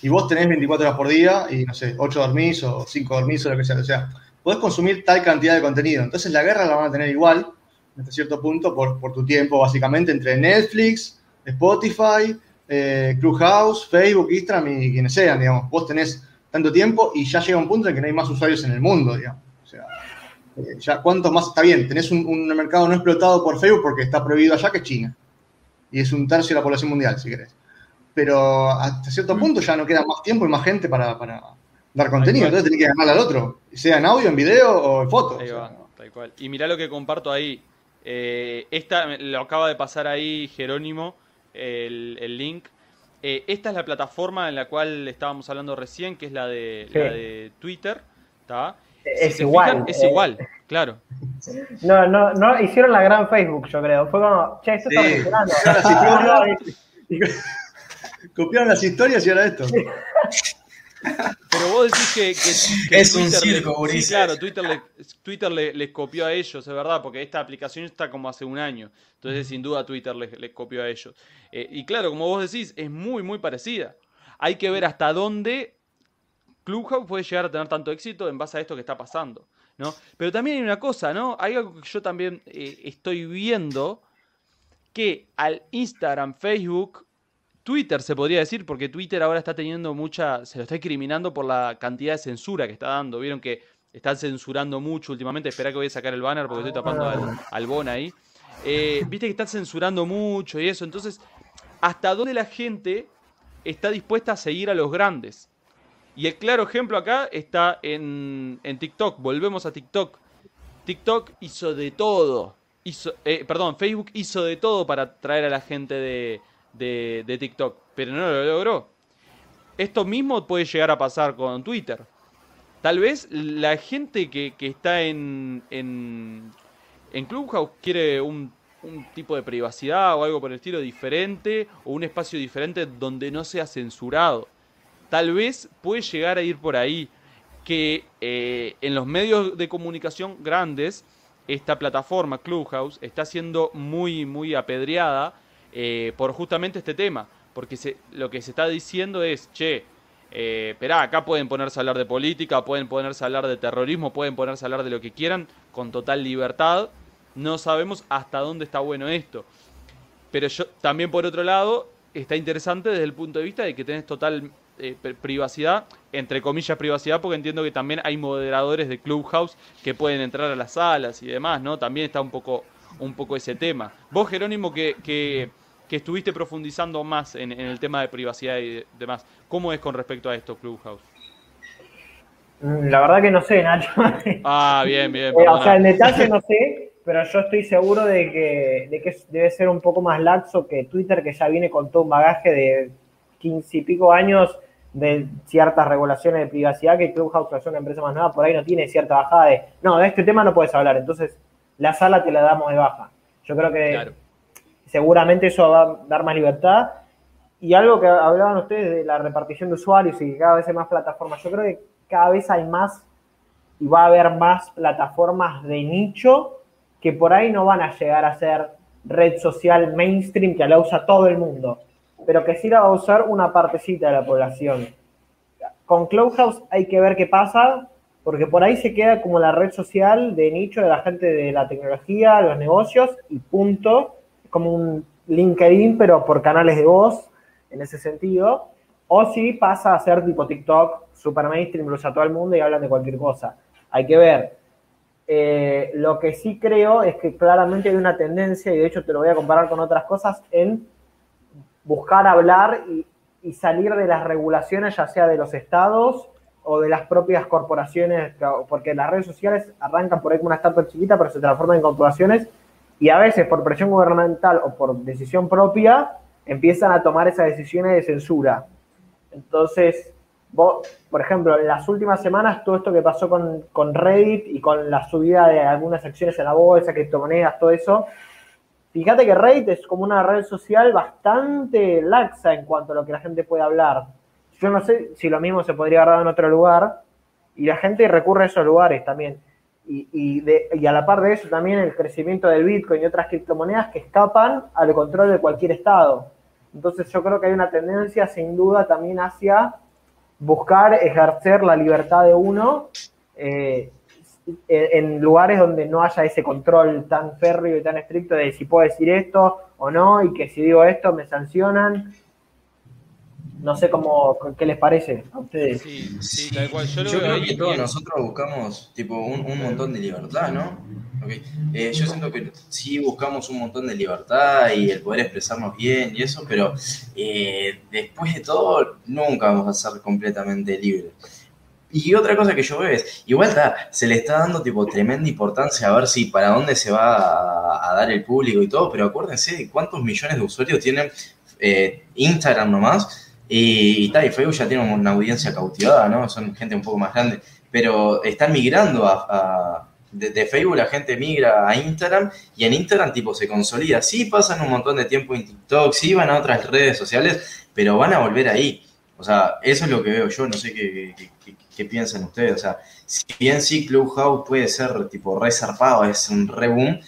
Y vos tenés 24 horas por día y, no sé, 8 dormís o 5 dormís o lo que sea. O sea, podés consumir tal cantidad de contenido. Entonces la guerra la van a tener igual, hasta cierto punto, por, por tu tiempo, básicamente, entre Netflix, Spotify, eh, Clubhouse, Facebook, Instagram y quienes sean, digamos. Vos tenés tanto tiempo y ya llega un punto en que no hay más usuarios en el mundo, digamos. O sea, eh, ya cuántos más, está bien, tenés un, mercado no explotado por Facebook porque está prohibido allá, que es China. Y es un tercio de la población mundial, si querés. Pero hasta cierto punto ya no queda más tiempo y más gente para, dar contenido. Entonces tenés que ganar al otro, sea en audio, en video o en foto. tal cual. Y mirá lo que comparto ahí. Eh, esta lo acaba de pasar ahí Jerónimo, el, link. Eh, esta es la plataforma en la cual estábamos hablando recién, que es la de, la de Twitter. ¿está? Es igual. es igual, claro. No, no, no, hicieron la gran Facebook, yo creo. Fue como, che, esto está funcionando. Copiaron las historias y ahora esto. Pero vos decís que, es un circo, Sí, claro, Twitter, le, Twitter les copió a ellos, es verdad, porque esta aplicación está como hace un año. Entonces, sin duda, Twitter les, les copió a ellos. Eh, y claro, como vos decís, es muy, muy parecida. Hay que ver hasta dónde Clubhouse puede llegar a tener tanto éxito en base a esto que está pasando, ¿no? Pero también hay una cosa, ¿no? Hay algo que yo también eh, estoy viendo que al Instagram, Facebook, Twitter se podría decir, porque Twitter ahora está teniendo mucha, se lo está discriminando por la cantidad de censura que está dando. Vieron que están censurando mucho últimamente. Espera que voy a sacar el banner porque estoy tapando al, al Bon ahí. Eh, viste que están censurando mucho y eso. Entonces, ¿hasta dónde la gente está dispuesta a seguir a los grandes? Y el claro ejemplo acá está en, TikTok. Volvemos a TikTok. TikTok hizo de todo. Hizo, eh, perdón, Facebook hizo de todo para traer a la gente de, de, TikTok, pero no lo logró. Esto mismo puede llegar a pasar con Twitter. Tal vez la gente que, está en, en, en Clubhouse quiere un, un tipo de privacidad o algo por el estilo diferente o un espacio diferente donde no sea censurado tal vez puede llegar a ir por ahí que eh, en los medios de comunicación grandes esta plataforma Clubhouse está siendo muy muy apedreada eh, por justamente este tema porque lo que se está diciendo es che eh, acá pueden ponerse a hablar de política, pueden ponerse a hablar de terrorismo, pueden ponerse a hablar de lo que quieran con total libertad. No sabemos hasta dónde está bueno esto. Pero yo también por otro lado está interesante desde el punto de vista de que tenés total eh, privacidad, entre comillas privacidad, porque entiendo que también hay moderadores de Clubhouse que pueden entrar a las salas y demás, ¿no? También está un poco, un poco ese tema. Vos, Jerónimo, que, que, estuviste profundizando más en, el tema de privacidad y demás, ¿cómo es con respecto a esto Clubhouse? Mm, la verdad que no sé, Nacho. Ah, bien, bien. Eh, o sea, en detalle no sé, pero yo estoy seguro de que, de que debe ser un poco más laxo que Twitter, que ya viene con todo un bagaje de 15 y pico años de ciertas regulaciones de privacidad que Clubhouse, que es una empresa más nueva, por ahí no tiene cierta bajada de, no, de este tema no puedes hablar, entonces la sala te la damos de baja. Yo creo que seguramente eso va a dar más libertad. Y algo que hablaban ustedes de la repartición de usuarios y que cada vez hay más plataformas, yo creo que cada vez hay más y va a haber más plataformas de nicho que por ahí no van a llegar a ser red social mainstream que la usa todo el mundo pero que sí la va a usar una partecita de la población. Con Clubhouse hay que ver qué pasa, porque por ahí se queda como la red social de nicho de la gente de la tecnología, los negocios y punto. como un LinkedIn, pero por canales de voz, en ese sentido. O si pasa a ser tipo TikTok, super mainstream, lo usa todo el mundo y hablan de cualquier cosa. Hay que ver. Eh, lo que sí creo es que claramente hay una tendencia, y de hecho te lo voy a comparar con otras cosas, en buscar hablar y, salir de las regulaciones, ya sea de los estados o de las propias corporaciones, porque las redes sociales arrancan por ahí como una startup chiquita, pero se transforman en corporaciones y a veces por presión gubernamental o por decisión propia empiezan a tomar esas decisiones de censura. Entonces, vos, por ejemplo, en las últimas semanas, todo esto que pasó con, Reddit y con la subida de algunas acciones en la bolsa, criptomonedas, todo eso, fíjate que Reddit es como una red social bastante laxa en cuanto a lo que la gente puede hablar. Yo no sé si lo mismo se podría agarrar en otro lugar, y la gente recurre a esos lugares también. Y, y, a la par de eso también el crecimiento del Bitcoin y otras criptomonedas que escapan al control de cualquier Estado. Entonces yo creo que hay una tendencia sin duda también hacia buscar ejercer la libertad de uno eh, en, en, lugares donde no haya ese control tan férreo y tan estricto de si puedo decir esto o no y que si digo esto me sancionan no sé cómo, qué les parece a ustedes. Sí, sí, tal cual. Yo, yo creo que todos nosotros buscamos tipo un, un, montón de libertad, ¿no? Okay. Eh, yo siento que sí buscamos un montón de libertad y el poder expresarnos bien y eso, pero eh, después de todo nunca vamos a ser completamente libres. Y otra cosa que yo veo es, igual está, se le está dando tipo tremenda importancia a ver si para dónde se va a, dar el público y todo, pero acuérdense de cuántos millones de usuarios tienen eh, Instagram nomás y, y, y Facebook ya tiene una audiencia cautivada, ¿no? Son gente un poco más grande. Pero están migrando a, de, Facebook, la gente migra a Instagram y en Instagram tipo se consolida. Sí pasan un montón de tiempo en TikTok, sí van a otras redes sociales, pero van a volver ahí. O sea, eso es lo que veo yo, no sé qué, qué, qué, qué piensan ustedes. O sea, si bien sí Clubhouse puede ser tipo re es un re boom,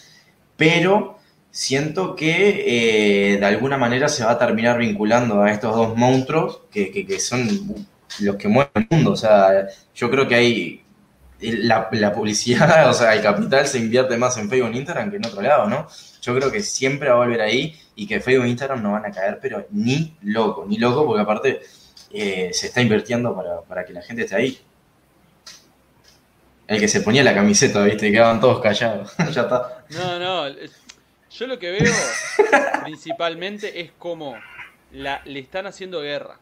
pero siento que eh, de alguna manera se va a terminar vinculando a estos dos monstruos que, que, que, son los que mueven el mundo. O sea, yo creo que hay la, la, publicidad, o sea, el capital se invierte más en Facebook e Instagram que en otro lado, ¿no? Yo creo que siempre va a volver ahí y que Facebook e Instagram no van a caer, pero ni loco, ni loco, porque aparte eh, se está invirtiendo para, para que la gente esté ahí. El que se ponía la camiseta, ¿viste? Quedaban todos callados. ya está. No, no. Yo lo que veo principalmente es como la, le están haciendo guerra.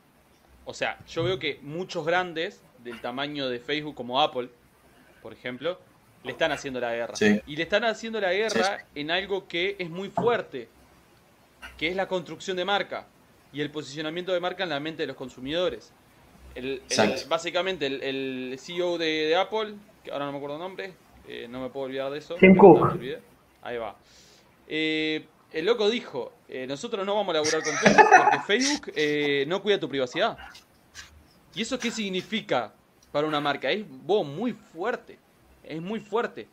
O sea, yo veo que muchos grandes del tamaño de Facebook como Apple, por ejemplo, le están haciendo la guerra. Sí. Y le están haciendo la guerra sí. en algo que es muy fuerte, que es la construcción de marca y el posicionamiento de marca en la mente de los consumidores. El, el, básicamente, el, el CEO de, de, Apple, que ahora no me acuerdo el nombre, eh, no me puedo olvidar de eso. Tim Cook. Ahí va. Eh, el loco dijo, eh, nosotros no vamos a laburar con Facebook porque Facebook eh, no cuida tu privacidad. ¿Y eso qué significa para una marca? Es vos, muy fuerte. Es muy fuerte.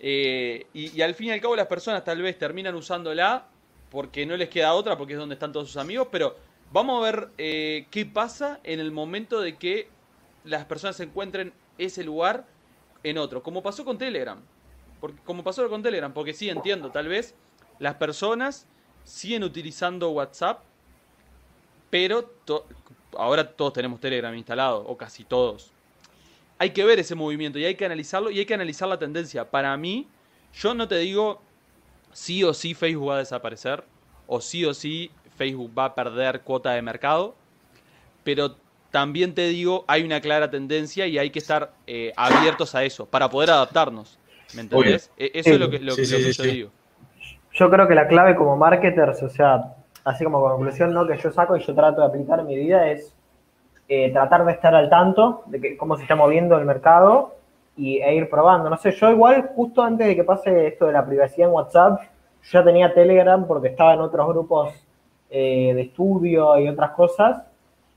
Y, y, al fin y al cabo las personas tal vez terminan usándola porque no les queda otra, porque es donde están todos sus amigos, pero vamos a ver qué pasa en el momento de que las personas encuentren ese lugar en otro, como pasó con Telegram. Porque, como pasó con Telegram, porque sí entiendo, tal vez las personas siguen utilizando WhatsApp, pero ahora todos tenemos Telegram instalado, o casi todos. Hay que ver ese movimiento y hay que analizarlo y hay que analizar la tendencia. Para mí, yo no te digo sí o sí Facebook va a desaparecer, o sí o sí Facebook va a perder cuota de mercado, pero también te digo, hay una clara tendencia y hay que estar eh, abiertos a eso para poder adaptarnos. ¿Me entendés? Oye, eso sí, es lo que, lo, sí, lo que yo digo. Yo creo que la clave como marketers, o sea, así como conclusión, ¿no? Que yo saco y yo trato de aplicar en mi vida es eh, tratar de estar al tanto de que, cómo se está moviendo el mercado y, e ir probando. No sé, yo igual, justo antes de que pase esto de la privacidad en WhatsApp, yo ya tenía Telegram porque estaba en otros grupos eh, de estudio y otras cosas,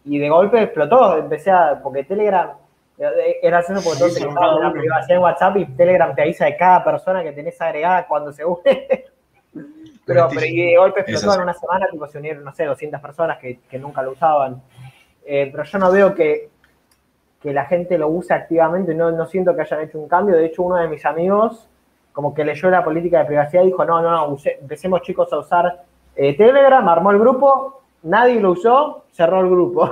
y de golpe explotó. Empecé a. Porque Telegram era haciendo porque todos se la privacidad en WhatsApp y Telegram te avisa de cada persona que tenés agregada cuando se une. pero, pero y de golpe explotó en una semana, tipo se unieron, no sé, 200 personas que, que nunca lo usaban. Eh, pero yo no veo que, que la gente lo use activamente, no, no siento que hayan hecho un cambio. De hecho, uno de mis amigos, como que leyó la política de privacidad dijo: No, no, empecemos chicos a usar eh, Telegram, armó el grupo, nadie lo usó, cerró el grupo.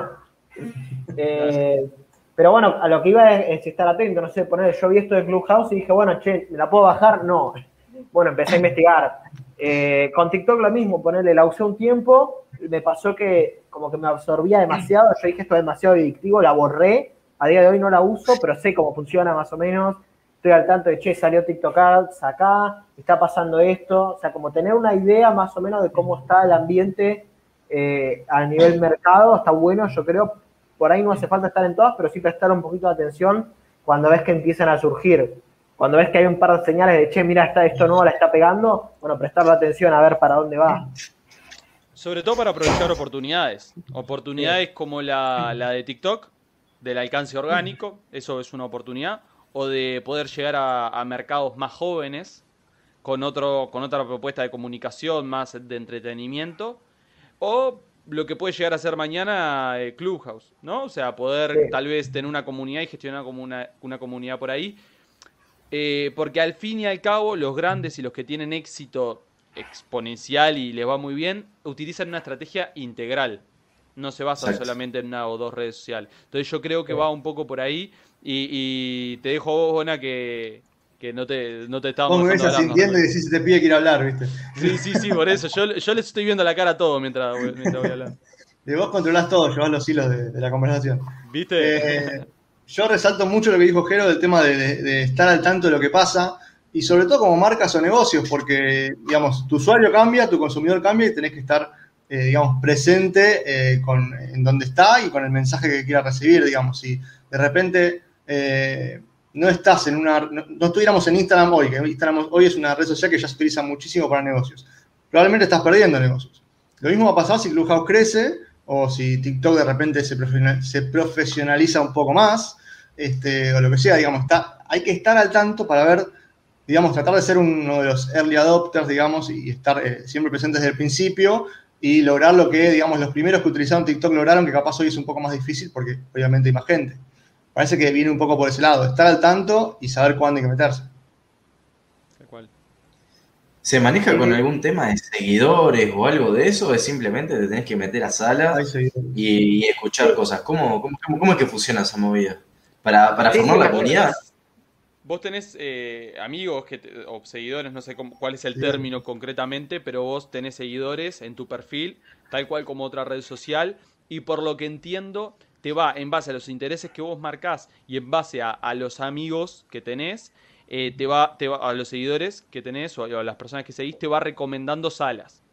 eh, pero bueno, a lo que iba es, es, estar atento, no sé, poner, yo vi esto de Clubhouse y dije, bueno, che, ¿me la puedo bajar? No. Bueno, empecé a investigar. Eh, con TikTok lo mismo, ponerle, la usé un tiempo, me pasó que como que me absorbía demasiado, yo dije esto es demasiado adictivo, la borré, a día de hoy no la uso, pero sé cómo funciona más o menos, estoy al tanto de, che, salió TikTok Ads acá, está pasando esto, o sea, como tener una idea más o menos de cómo está el ambiente eh, a nivel mercado, está bueno, yo creo, por ahí no hace falta estar en todas, pero sí prestar un poquito de atención cuando ves que empiezan a surgir. Cuando ves que hay un par de señales de, che, mira, está, esto nuevo la está pegando, bueno, prestar atención a ver para dónde va. Sobre todo para aprovechar oportunidades. Oportunidades como la, de TikTok, del alcance orgánico, eso es una oportunidad. O de poder llegar a, mercados más jóvenes, con, otro, con otra propuesta de comunicación, más de entretenimiento. O lo que puede llegar a ser mañana eh, Clubhouse, ¿no? O sea, poder tal vez tener una comunidad y gestionar como una, una comunidad por ahí. Eh, porque al fin y al cabo, los grandes y los que tienen éxito exponencial y les va muy bien, utilizan una estrategia integral. No se basa solamente en una o dos redes sociales. Entonces yo creo que va un poco por ahí y, te dejo vos, Bona, que, que no te, no te estábamos Vos me ves sintiendo y decís, te pide que ir a hablar, ¿viste? Sí, sí, sí, por eso. Yo, yo les estoy viendo la cara a todo mientras, mientras voy hablando. De vos controlás todo, llevas los hilos de, la conversación. ¿Viste? Eh, yo resalto mucho lo que dijo Jero del tema de, estar al tanto de lo que pasa y sobre todo como marcas o negocios, porque, digamos, tu usuario cambia, tu consumidor cambia y tenés que estar, eh, digamos, presente eh, con, en donde está y con el mensaje que quiera recibir, digamos. Si de repente eh, no estás en una, no, estuviéramos en Instagram hoy, que Instagram hoy es una red social que ya se utiliza muchísimo para negocios, probablemente estás perdiendo negocios. Lo mismo va a pasar si Clubhouse crece o si TikTok de repente se, profesionaliza un poco más, este, o lo que sea, digamos, está, hay que estar al tanto para ver digamos, tratar de ser uno de los early adopters, digamos, y estar siempre presentes desde el principio y lograr lo que, digamos, los primeros que utilizaron TikTok lograron, que capaz hoy es un poco más difícil porque obviamente hay más gente. Parece que viene un poco por ese lado, estar al tanto y saber cuándo hay que meterse. ¿Se maneja con algún tema de seguidores o algo de eso? ¿O es simplemente te tenés que meter a sala y, escuchar cosas? ¿Cómo, cómo, es que funciona esa movida? Para, para formar la comunidad. Vos tenés eh, amigos que o seguidores, no sé cuál es el término concretamente, pero vos tenés seguidores en tu perfil, tal cual como otra red social, y por lo que entiendo, te va en base a los intereses que vos marcás y en base a, los amigos que tenés, eh, te, va, te va a los seguidores que tenés o a las personas que seguís, te va recomendando salas.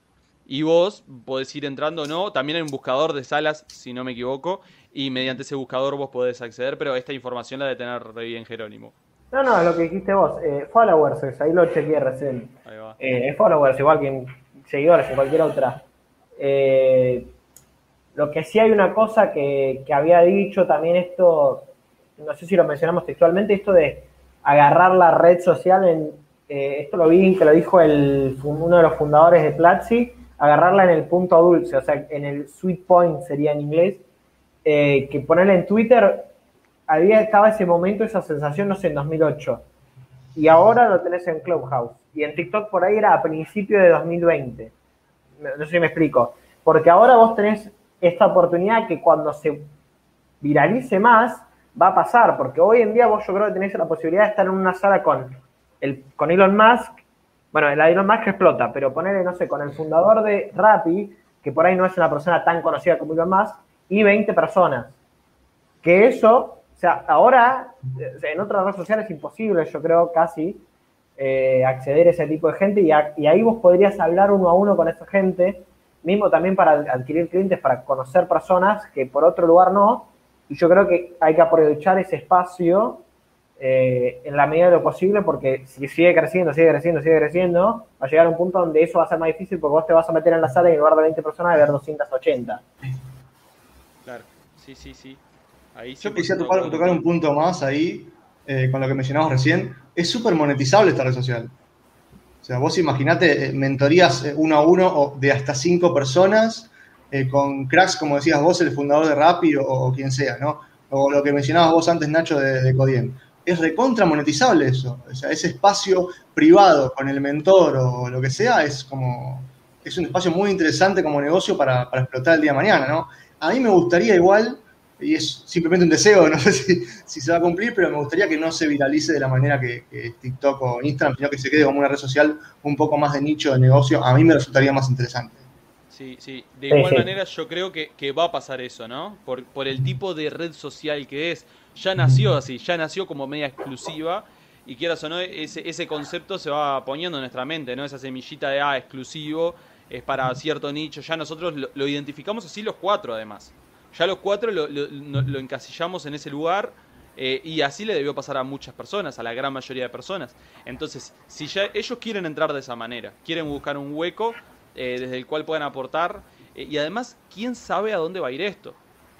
Y vos podés ir entrando o no, también hay un buscador de salas, si no me equivoco, y mediante ese buscador vos podés acceder, pero esta información la de tener re bien Jerónimo. No, no, lo que dijiste vos. Eh, followers, ahí lo chequeé recién. Ahí va. Eh, followers, igual que en seguidores, en cualquier otra. Eh, lo que sí hay una cosa que, había dicho también esto, no sé si lo mencionamos textualmente, esto de agarrar la red social en, eh, esto lo vi que lo dijo el, uno de los fundadores de Platzi, agarrarla en el punto dulce, o sea, en el sweet point sería en inglés, que ponerla en Twitter había estaba ese momento, esa sensación, no sé, en 2008. Y ahora lo tenés en Clubhouse. Y en TikTok por ahí era a principio de 2020. No sé si me explico. Porque ahora vos tenés esta oportunidad que cuando se viralice más, va a pasar. Porque hoy en día vos yo creo que tenés la posibilidad de estar en una sala con, el, con Elon Musk. Bueno, el Elon Musk explota, pero ponerle, no sé, con el fundador de Rappi, que por ahí no es una persona tan conocida como Elon Musk, y 20 personas. Que eso o sea, ahora en otras redes sociales es imposible, yo creo, casi eh, acceder a ese tipo de gente y, ahí vos podrías hablar uno a uno con esa gente, mismo también para adquirir clientes, para conocer personas que por otro lugar no. Y yo creo que hay que aprovechar ese espacio eh, en la medida de lo posible, porque si sigue creciendo, sigue creciendo, sigue creciendo, va a llegar a un punto donde eso va a ser más difícil porque vos te vas a meter en la sala y en lugar de 20 personas, a ver 280. Claro, sí, sí, sí. Yo quisiera tocar, un punto más ahí, eh, con lo que mencionamos recién. Es súper monetizable esta red social. O sea, vos imaginate eh, mentorías eh, uno a uno de hasta cinco personas, con cracks, como decías vos, el fundador de Rappi o, quien sea, ¿no? O lo que mencionabas vos antes, Nacho, de, de Codien. Es recontra monetizable eso. O sea, ese espacio privado con el mentor o lo que sea es como. Es un espacio muy interesante como negocio para, para explotar el día de mañana, ¿no? A mí me gustaría igual y es simplemente un deseo, no sé si, se va a cumplir, pero me gustaría que no se viralice de la manera que, TikTok o Instagram, sino que se quede como una red social un poco más de nicho de negocio. A mí me resultaría más interesante. Sí, sí. De igual manera yo creo que, va a pasar eso, ¿no? Por, por el tipo de red social que es. Ya nació así, ya nació como media exclusiva y quieras o no, ese, ese concepto se va poniendo en nuestra mente, ¿no? Esa semillita de, ah, exclusivo, es para cierto nicho. Ya nosotros lo identificamos así los cuatro, además. Ya los cuatro lo, lo encasillamos en ese lugar eh, y así le debió pasar a muchas personas, a la gran mayoría de personas. Entonces, si ya ellos quieren entrar de esa manera, quieren buscar un hueco eh, desde el cual puedan aportar, eh, y además, ¿quién sabe a dónde va a ir esto?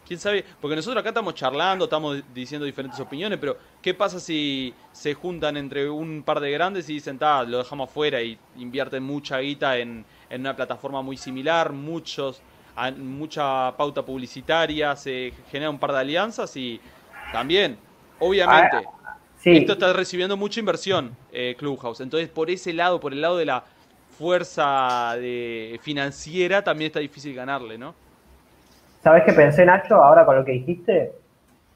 ¿Quién sabe? Porque nosotros acá estamos charlando, estamos diciendo diferentes opiniones, pero ¿qué pasa si se juntan entre un par de grandes y dicen, lo dejamos afuera y invierten mucha guita en una plataforma muy similar, muchos, mucha pauta publicitaria, se genera un par de alianzas y también, obviamente, ah, esto está recibiendo mucha inversión, eh, Clubhouse. Entonces, por ese lado, por el lado de la fuerza de, financiera, también está difícil ganarle, ¿no? ¿Sabes qué pensé, Nacho, ahora con lo que dijiste?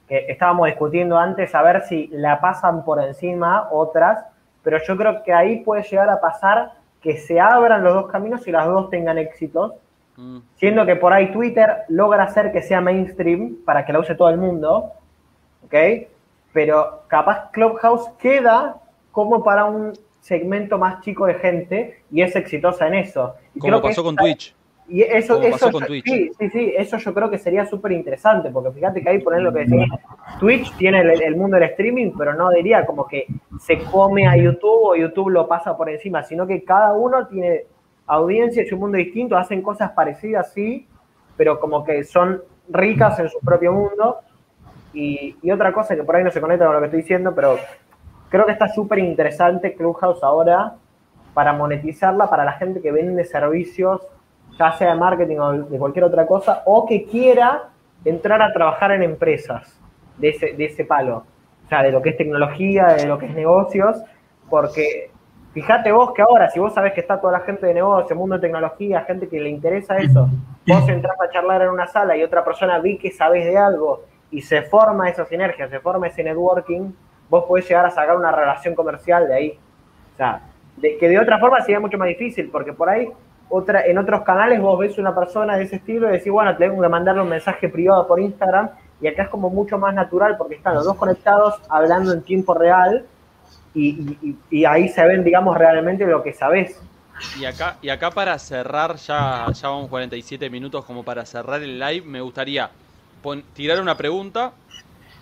Que estábamos discutiendo antes a ver si la pasan por encima otras, pero yo creo que ahí puede llegar a pasar que se abran los dos caminos y las dos tengan éxitos, mm. siendo que por ahí Twitter logra hacer que sea mainstream para que la use todo el mundo, ¿ok? Pero capaz Clubhouse queda como para un segmento más chico de gente y es exitosa en eso. como pasó con Twitch. Y eso, eso Sí, sí, sí, eso yo creo que sería súper interesante, porque fíjate que ahí poner lo que decís, Twitch tiene el, mundo del streaming, pero no diría como que se come a YouTube o YouTube lo pasa por encima, sino que cada uno tiene audiencia y un mundo distinto, hacen cosas parecidas, sí, pero como que son ricas en su propio mundo y, otra cosa que por ahí no se conecta con lo que estoy diciendo, pero creo que está súper interesante Clubhouse ahora para monetizarla para la gente que vende servicios, ya sea de marketing o de cualquier otra cosa, o que quiera entrar a trabajar en empresas de ese, de ese palo. O sea, de lo que es tecnología, de lo que es negocios, porque fíjate vos que ahora, si vos sabés que está toda la gente de negocio, mundo de tecnología, gente que le interesa eso, vos entras a charlar en una sala y otra persona vi que sabés de algo y se forma esa sinergia, se forma ese networking, vos podés llegar a sacar una relación comercial de ahí. O sea, de, que de otra forma sería mucho más difícil, porque por ahí otra, en otros canales vos ves una persona de ese estilo y decís, bueno, tengo que mandarle un mensaje privado por Instagram, y acá es como mucho más natural porque están los dos conectados hablando en tiempo real y, ahí se ven, digamos, realmente lo que sabés. Y acá, y acá para cerrar, ya, ya vamos 47 minutos como para cerrar el live, me gustaría tirar una pregunta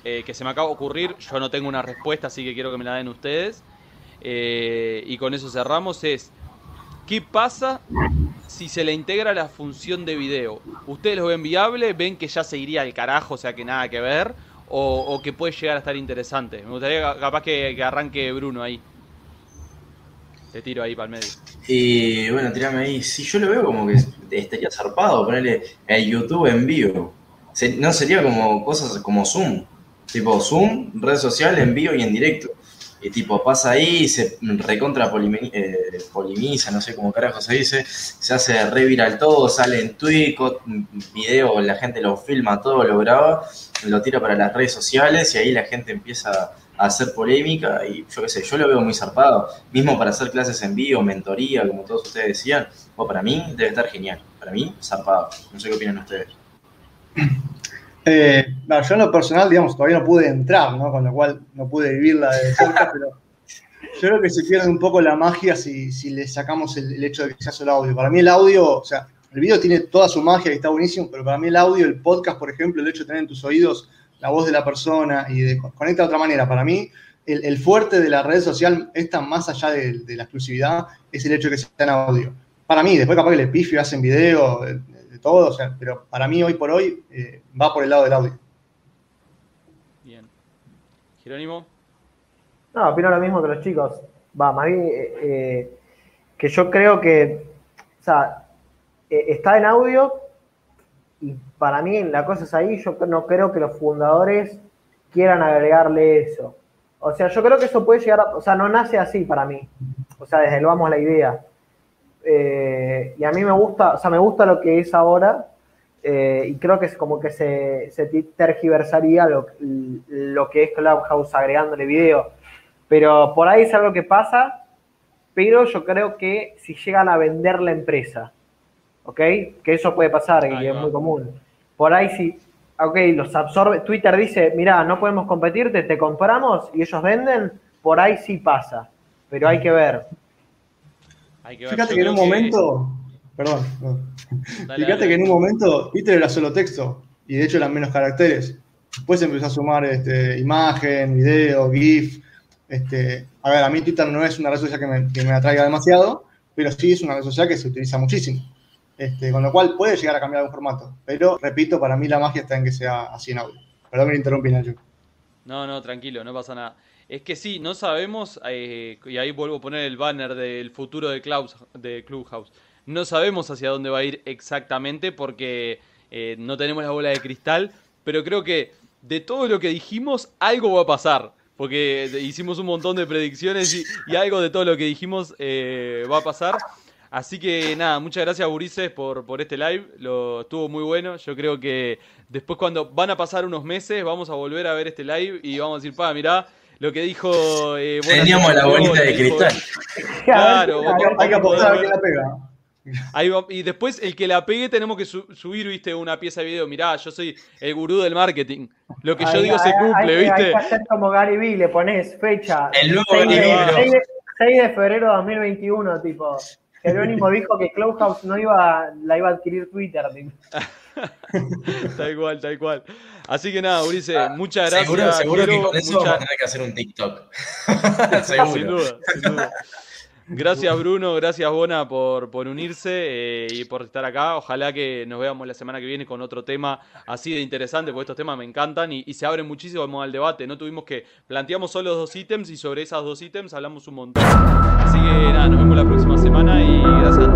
eh, que se me acaba de ocurrir. Yo no tengo una respuesta, así que quiero que me la den ustedes. Eh, y con eso cerramos. Es, ¿qué pasa si se le integra la función de video? ¿Ustedes lo ven viable? ¿Ven que ya se iría al carajo, o sea que nada que ver? ¿O, que puede llegar a estar interesante? Me gustaría capaz que, arranque Bruno ahí. Te tiro ahí para el medio. Y bueno, tirame ahí. Si yo lo veo como que estaría zarpado, ponerle el YouTube en vivo no sería como cosas como Zoom. Tipo Zoom, red social, en vivo y en directo. Y tipo, pasa ahí, se recontra eh, polimiza, no sé cómo carajo se dice, se hace reviral todo, sale en Twitch, video, la gente lo filma todo, lo graba, lo tira para las redes sociales y ahí la gente empieza a hacer polémica y yo qué sé, yo lo veo muy zarpado. Mismo para hacer clases en vivo, mentoría, como todos ustedes decían, o para mí debe estar genial. Para mí, zarpado. No sé qué opinan ustedes. Eh, yo en lo personal, digamos, todavía no pude entrar, ¿no? Con lo cual no pude vivirla de cerca, pero yo creo que se pierde un poco la magia si, si le sacamos el, hecho de que se hace el audio. Para mí el audio, o sea, el video tiene toda su magia y está buenísimo, pero para mí el audio, el podcast, por ejemplo, el hecho de tener en tus oídos la voz de la persona y de conecta de otra manera. Para mí, el, fuerte de la red social, esta más allá de, la exclusividad, es el hecho de que sea en audio. Para mí, después capaz que le pifio hacen video, todo, o sea, pero para mí hoy por hoy eh, va por el lado del audio. Bien. Jerónimo. No, opino lo mismo que los chicos. Va, más bien eh, eh, que yo creo que, o sea, está en audio y para mí la cosa es ahí, yo no creo que los fundadores quieran agregarle eso. O sea, yo creo que eso puede llegar a, o sea, no nace así para mí. O sea, desde luego vamos la idea. Eh, y a mí me gusta, o sea, me gusta lo que es ahora eh, y creo que es como que se, se tergiversaría lo, lo, que es Clubhouse agregándole video. Pero por ahí es algo que pasa, pero yo creo que si llegan a vender la empresa, ¿ok? Que eso puede pasar y es muy común. Por ahí si, ok, los absorbe, Twitter dice, mira, no podemos competirte, te compramos y ellos venden, por ahí sí pasa, pero hay que ver. Fíjate que en un momento, perdón, fíjate que en un momento Twitter era solo texto y de hecho eran menos caracteres. Después empezó a sumar este, imagen, video, GIF. Este, a ver, a mí Twitter no es una red social que me, que me atraiga demasiado, pero sí es una red social que se utiliza muchísimo. Este, con lo cual puede llegar a cambiar algún formato. Pero, repito, para mí la magia está en que sea así en audio. Perdón que me interrumpí, Nacho. No, no, tranquilo, no pasa nada. Es que sí, no sabemos, eh, y ahí vuelvo a poner el banner del futuro de, de Clubhouse. No sabemos hacia dónde va a ir exactamente porque eh, no tenemos la bola de cristal, pero creo que de todo lo que dijimos, algo va a pasar. Porque hicimos un montón de predicciones y, algo de todo lo que dijimos eh, va a pasar. Así que nada, muchas gracias Burises por, por este live, lo estuvo muy bueno. Yo creo que después cuando van a pasar unos meses vamos a volver a ver este live y vamos a decir, pa, mirá, lo que dijo... Eh, Teníamos la bolita de cristal. Claro, hay que apostar a que la pega. Ahí y después el que la pegue tenemos que subir, viste, una pieza de video. Mirá, yo soy el gurú del marketing. Lo que yo digo se cumple, viste. Hay que hacer como Gary Vee, le pones fecha. El nuevo 6 de, 6 de febrero de 2021, tipo. Jerónimo dijo que Clubhouse no iba, la iba a adquirir Twitter. tal cual, tal cual. Así que nada, Ulises, ah, muchas gracias. Seguro, seguro que con eso vamos a tener que hacer un TikTok. seguro. Sin duda, sin duda. Gracias Bruno, gracias Bona por, por unirse eh, y por estar acá. Ojalá que nos veamos la semana que viene con otro tema así de interesante, porque estos temas me encantan y, se abren muchísimo al debate. No tuvimos que planteamos solo dos ítems y sobre esos dos ítems hablamos un montón. Así que nada, nos vemos la próxima semana y gracias a los